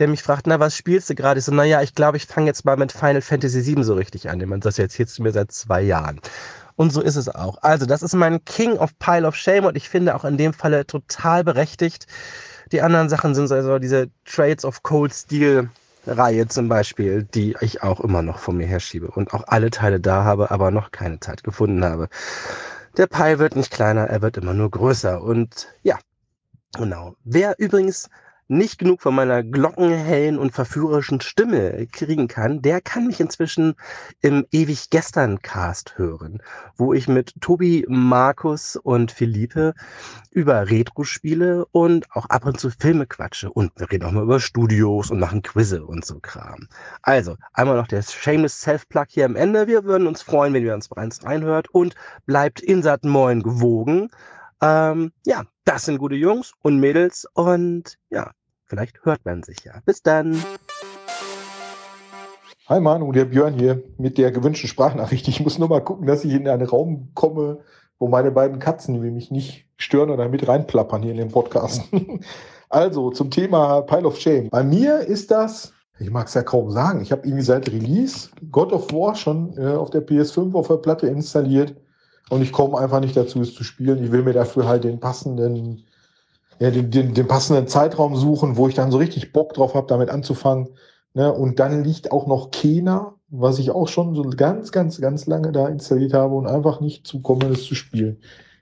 S3: der mich fragt, na, was spielst du gerade? Ich so, naja, ich glaube, ich fange jetzt mal mit Final Fantasy VII so richtig an. Man das erzählst du mir seit zwei Jahren. Und so ist es auch. Also, das ist mein King of Pile of Shame und ich finde auch in dem Falle total berechtigt. Die anderen Sachen sind also diese Trades of Cold Steel Reihe zum Beispiel, die ich auch immer noch vor mir herschiebe und auch alle Teile da habe, aber noch keine Zeit gefunden habe. Der Pile wird nicht kleiner, er wird immer nur größer und ja, genau. Wer übrigens nicht genug von meiner glockenhellen und verführerischen Stimme kriegen kann, der kann mich inzwischen im Ewig Gestern Cast hören, wo ich mit Tobi, Markus und Philippe über Retro-Spiele und auch ab und zu Filme quatsche. Und wir reden auch mal über Studios und machen Quizze und so Kram. Also, einmal noch der Shameless Self-Plug hier am Ende. Wir würden uns freuen, wenn ihr uns bereits reinhört und bleibt Insat Moin gewogen. Ähm, ja, das sind gute Jungs und Mädels und ja, Vielleicht hört man sich ja. Bis dann.
S4: Hi Manu, der Björn hier mit der gewünschten Sprachnachricht. Ich muss nur mal gucken, dass ich in einen Raum komme, wo meine beiden Katzen mich nicht stören oder mit reinplappern hier in den Podcast. also zum Thema Pile of Shame. Bei mir ist das, ich mag es ja kaum sagen, ich habe irgendwie seit Release God of War schon äh, auf der PS5 auf der Platte installiert und ich komme einfach nicht dazu, es zu spielen. Ich will mir dafür halt den passenden ja, den, den, den passenden Zeitraum suchen, wo ich dann so richtig Bock drauf habe, damit anzufangen. Ne? Und dann liegt auch noch Kena, was ich auch schon so ganz, ganz, ganz lange da installiert habe und einfach nicht zukomme, das zu spielen.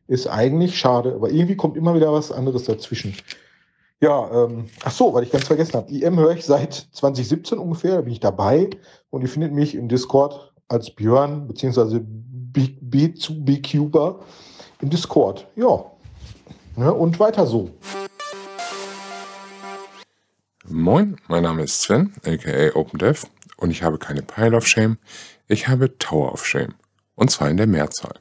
S4: Ist eigentlich schade, aber irgendwie kommt immer wieder was anderes dazwischen. Ja, ähm, ach so, weil ich ganz vergessen habe. IM höre ich seit 2017 ungefähr, da bin ich dabei und ihr findet mich im Discord als Björn beziehungsweise B2B-Cuber im Discord. Ja, Ne? Und weiter so.
S5: Moin, mein Name ist Sven, aka OpenDev, und ich habe keine Pile of Shame, ich habe Tower of Shame. Und zwar in der Mehrzahl.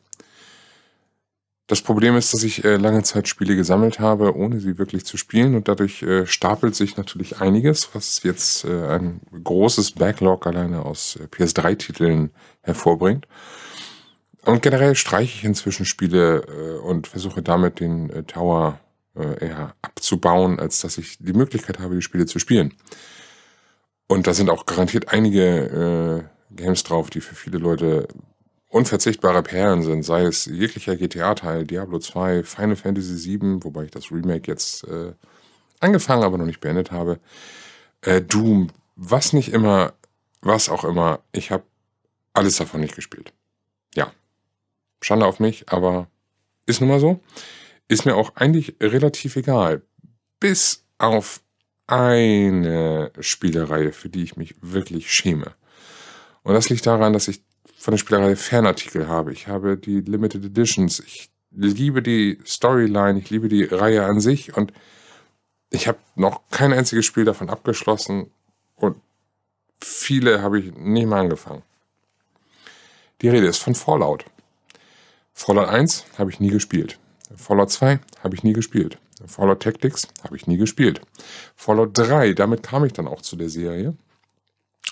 S5: Das Problem ist, dass ich äh, lange Zeit Spiele gesammelt habe, ohne sie wirklich zu spielen. Und dadurch äh, stapelt sich natürlich einiges, was jetzt äh, ein großes Backlog alleine aus äh, PS3-Titeln hervorbringt. Und generell streiche ich inzwischen Spiele äh, und versuche damit den äh, Tower äh, eher abzubauen, als dass ich die Möglichkeit habe, die Spiele zu spielen. Und da sind auch garantiert einige äh, Games drauf, die für viele Leute unverzichtbare Perlen sind, sei es jeglicher GTA-Teil, Diablo 2, Final Fantasy 7, wobei ich das Remake jetzt äh, angefangen, aber noch nicht beendet habe, äh, Doom, was nicht immer, was auch immer, ich habe alles davon nicht gespielt. Ja, Schande auf mich, aber ist nun mal so. Ist mir auch eigentlich relativ egal. Bis auf eine Spielereihe, für die ich mich wirklich schäme. Und das liegt daran, dass ich von der Spielerei Fernartikel habe. Ich habe die Limited Editions. Ich liebe die Storyline. Ich liebe die Reihe an sich. Und ich habe noch kein einziges Spiel davon abgeschlossen. Und viele habe ich nicht mal angefangen. Die Rede ist von Fallout. Fallout 1 habe ich nie gespielt. Fallout 2 habe ich nie gespielt. Fallout Tactics habe ich nie gespielt. Fallout 3, damit kam ich dann auch zu der Serie,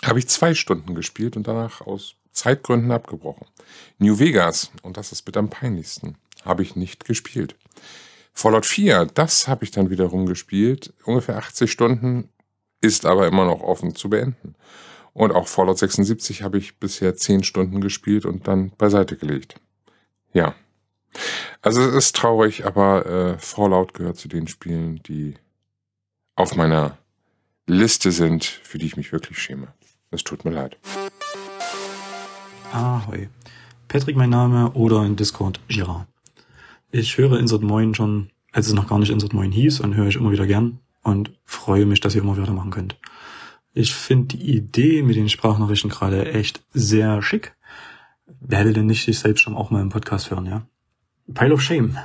S5: habe ich zwei Stunden gespielt und danach aus Zeitgründen abgebrochen. New Vegas, und das ist mit am peinlichsten, habe ich nicht gespielt. Fallout 4, das habe ich dann wiederum gespielt, ungefähr 80 Stunden, ist aber immer noch offen zu beenden. Und auch Fallout 76 habe ich bisher 10 Stunden gespielt und dann beiseite gelegt. Ja. Also es ist traurig, aber äh, Fallout gehört zu den Spielen, die auf meiner Liste sind, für die ich mich wirklich schäme. Es tut mir leid.
S6: Ahoi. Patrick mein Name oder in Discord Girard. Ich höre Insert Moin schon, als es noch gar nicht Insert Moin hieß und höre ich immer wieder gern und freue mich, dass ihr immer weitermachen könnt. Ich finde die Idee mit den Sprachnachrichten gerade echt sehr schick Wer hätte denn nicht sich selbst schon auch mal im Podcast hören, ja? Pile of Shame.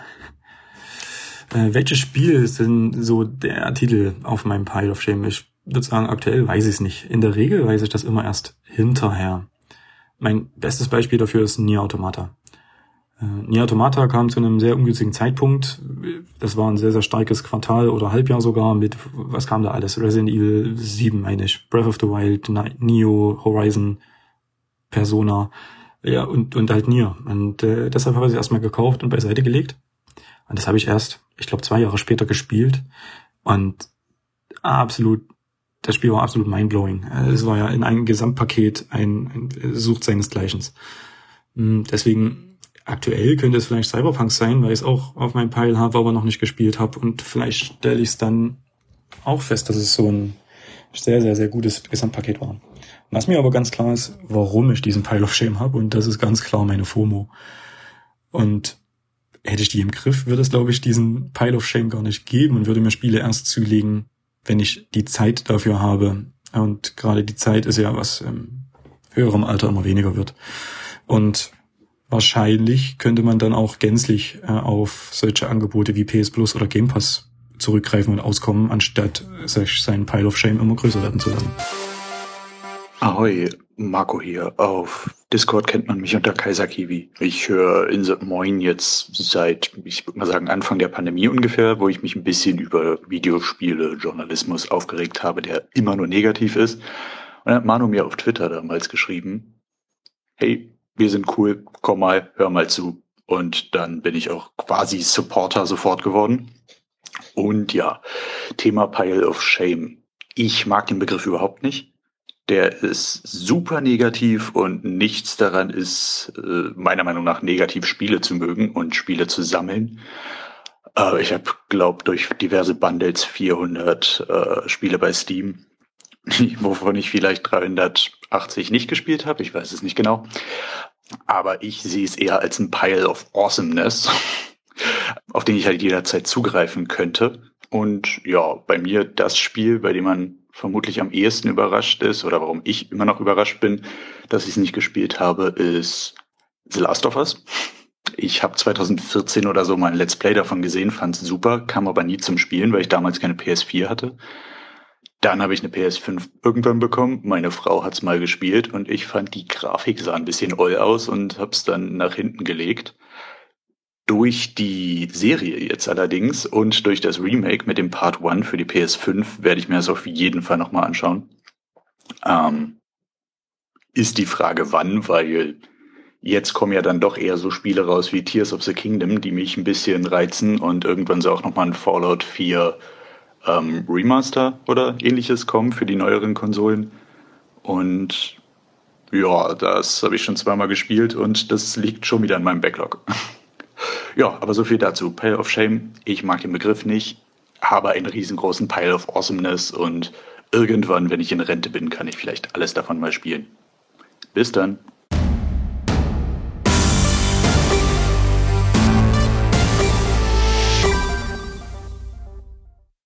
S6: Äh, welches Spiel ist denn so der Titel auf meinem Pile of Shame? Ich würde sagen, aktuell weiß ich es nicht. In der Regel weiß ich das immer erst hinterher. Mein bestes Beispiel dafür ist Nier Automata. Äh, Nier Automata kam zu einem sehr ungünstigen Zeitpunkt. Das war ein sehr, sehr starkes Quartal oder Halbjahr sogar mit, was kam da alles? Resident Evil 7, meine ich. Breath of the Wild, Neo, Horizon, Persona. Ja, und, und halt Nier. Und äh, deshalb habe ich es erstmal gekauft und beiseite gelegt. Und das habe ich erst, ich glaube, zwei Jahre später gespielt. Und absolut, das Spiel war absolut mindblowing. Äh, es war ja in einem Gesamtpaket ein, ein Sucht seinesgleichens. Hm, deswegen aktuell könnte es vielleicht Cyberpunk sein, weil ich es auch auf meinem Pile habe, aber noch nicht gespielt habe. Und vielleicht stelle ich es dann auch fest, dass es so ein sehr, sehr, sehr gutes Gesamtpaket war. Was mir aber ganz klar ist, warum ich diesen Pile of Shame habe, und das ist ganz klar meine FOMO. Und hätte ich die im Griff, würde es, glaube ich, diesen Pile of Shame gar nicht geben und würde mir Spiele erst zulegen, wenn ich die Zeit dafür habe. Und gerade die Zeit ist ja was im höherem Alter immer weniger wird. Und wahrscheinlich könnte man dann auch gänzlich äh, auf solche Angebote wie PS Plus oder Game Pass zurückgreifen und auskommen, anstatt sich seinen Pile of Shame immer größer werden zu lassen.
S7: Ahoi, Marco hier. Auf Discord kennt man mich unter Kaiser Kiwi. Ich höre Insert Moin jetzt seit, ich würde mal sagen, Anfang der Pandemie ungefähr, wo ich mich ein bisschen über Videospiele, Journalismus aufgeregt habe, der immer nur negativ ist. Und dann hat Manu mir auf Twitter damals geschrieben, hey, wir sind cool, komm mal, hör mal zu. Und dann bin ich auch quasi Supporter sofort geworden. Und ja, Thema Pile of Shame. Ich mag den Begriff überhaupt nicht der ist super negativ und nichts daran ist äh, meiner Meinung nach negativ, Spiele zu mögen und Spiele zu sammeln. Äh, ich habe, glaube durch diverse Bundles 400 äh, Spiele bei Steam, wovon ich vielleicht 380 nicht gespielt habe. Ich weiß es nicht genau. Aber ich sehe es eher als ein Pile of Awesomeness, auf den ich halt jederzeit zugreifen könnte. Und ja, bei mir das Spiel, bei dem man vermutlich am ehesten überrascht ist oder warum ich immer noch überrascht bin, dass ich es nicht gespielt habe, ist The Last of Us. Ich habe 2014 oder so mal ein Let's Play davon gesehen, fand es super, kam aber nie zum Spielen, weil ich damals keine PS4 hatte. Dann habe ich eine PS5 irgendwann bekommen. Meine Frau hat es mal gespielt und ich fand die Grafik sah ein bisschen oll aus und habe es dann nach hinten gelegt. Durch die Serie jetzt allerdings und durch das Remake mit dem Part 1 für die PS5 werde ich mir das auf jeden Fall nochmal anschauen. Ähm, ist die Frage wann, weil jetzt kommen ja dann doch eher so Spiele raus wie Tears of the Kingdom, die mich ein bisschen reizen und irgendwann soll auch nochmal ein Fallout 4 ähm, Remaster oder ähnliches kommen für die neueren Konsolen. Und ja, das habe ich schon zweimal gespielt und das liegt schon wieder in meinem Backlog. Ja, aber so viel dazu. Pile of Shame, ich mag den Begriff nicht, habe einen riesengroßen Pile of Awesomeness und irgendwann, wenn ich in Rente bin, kann ich vielleicht alles davon mal spielen. Bis dann.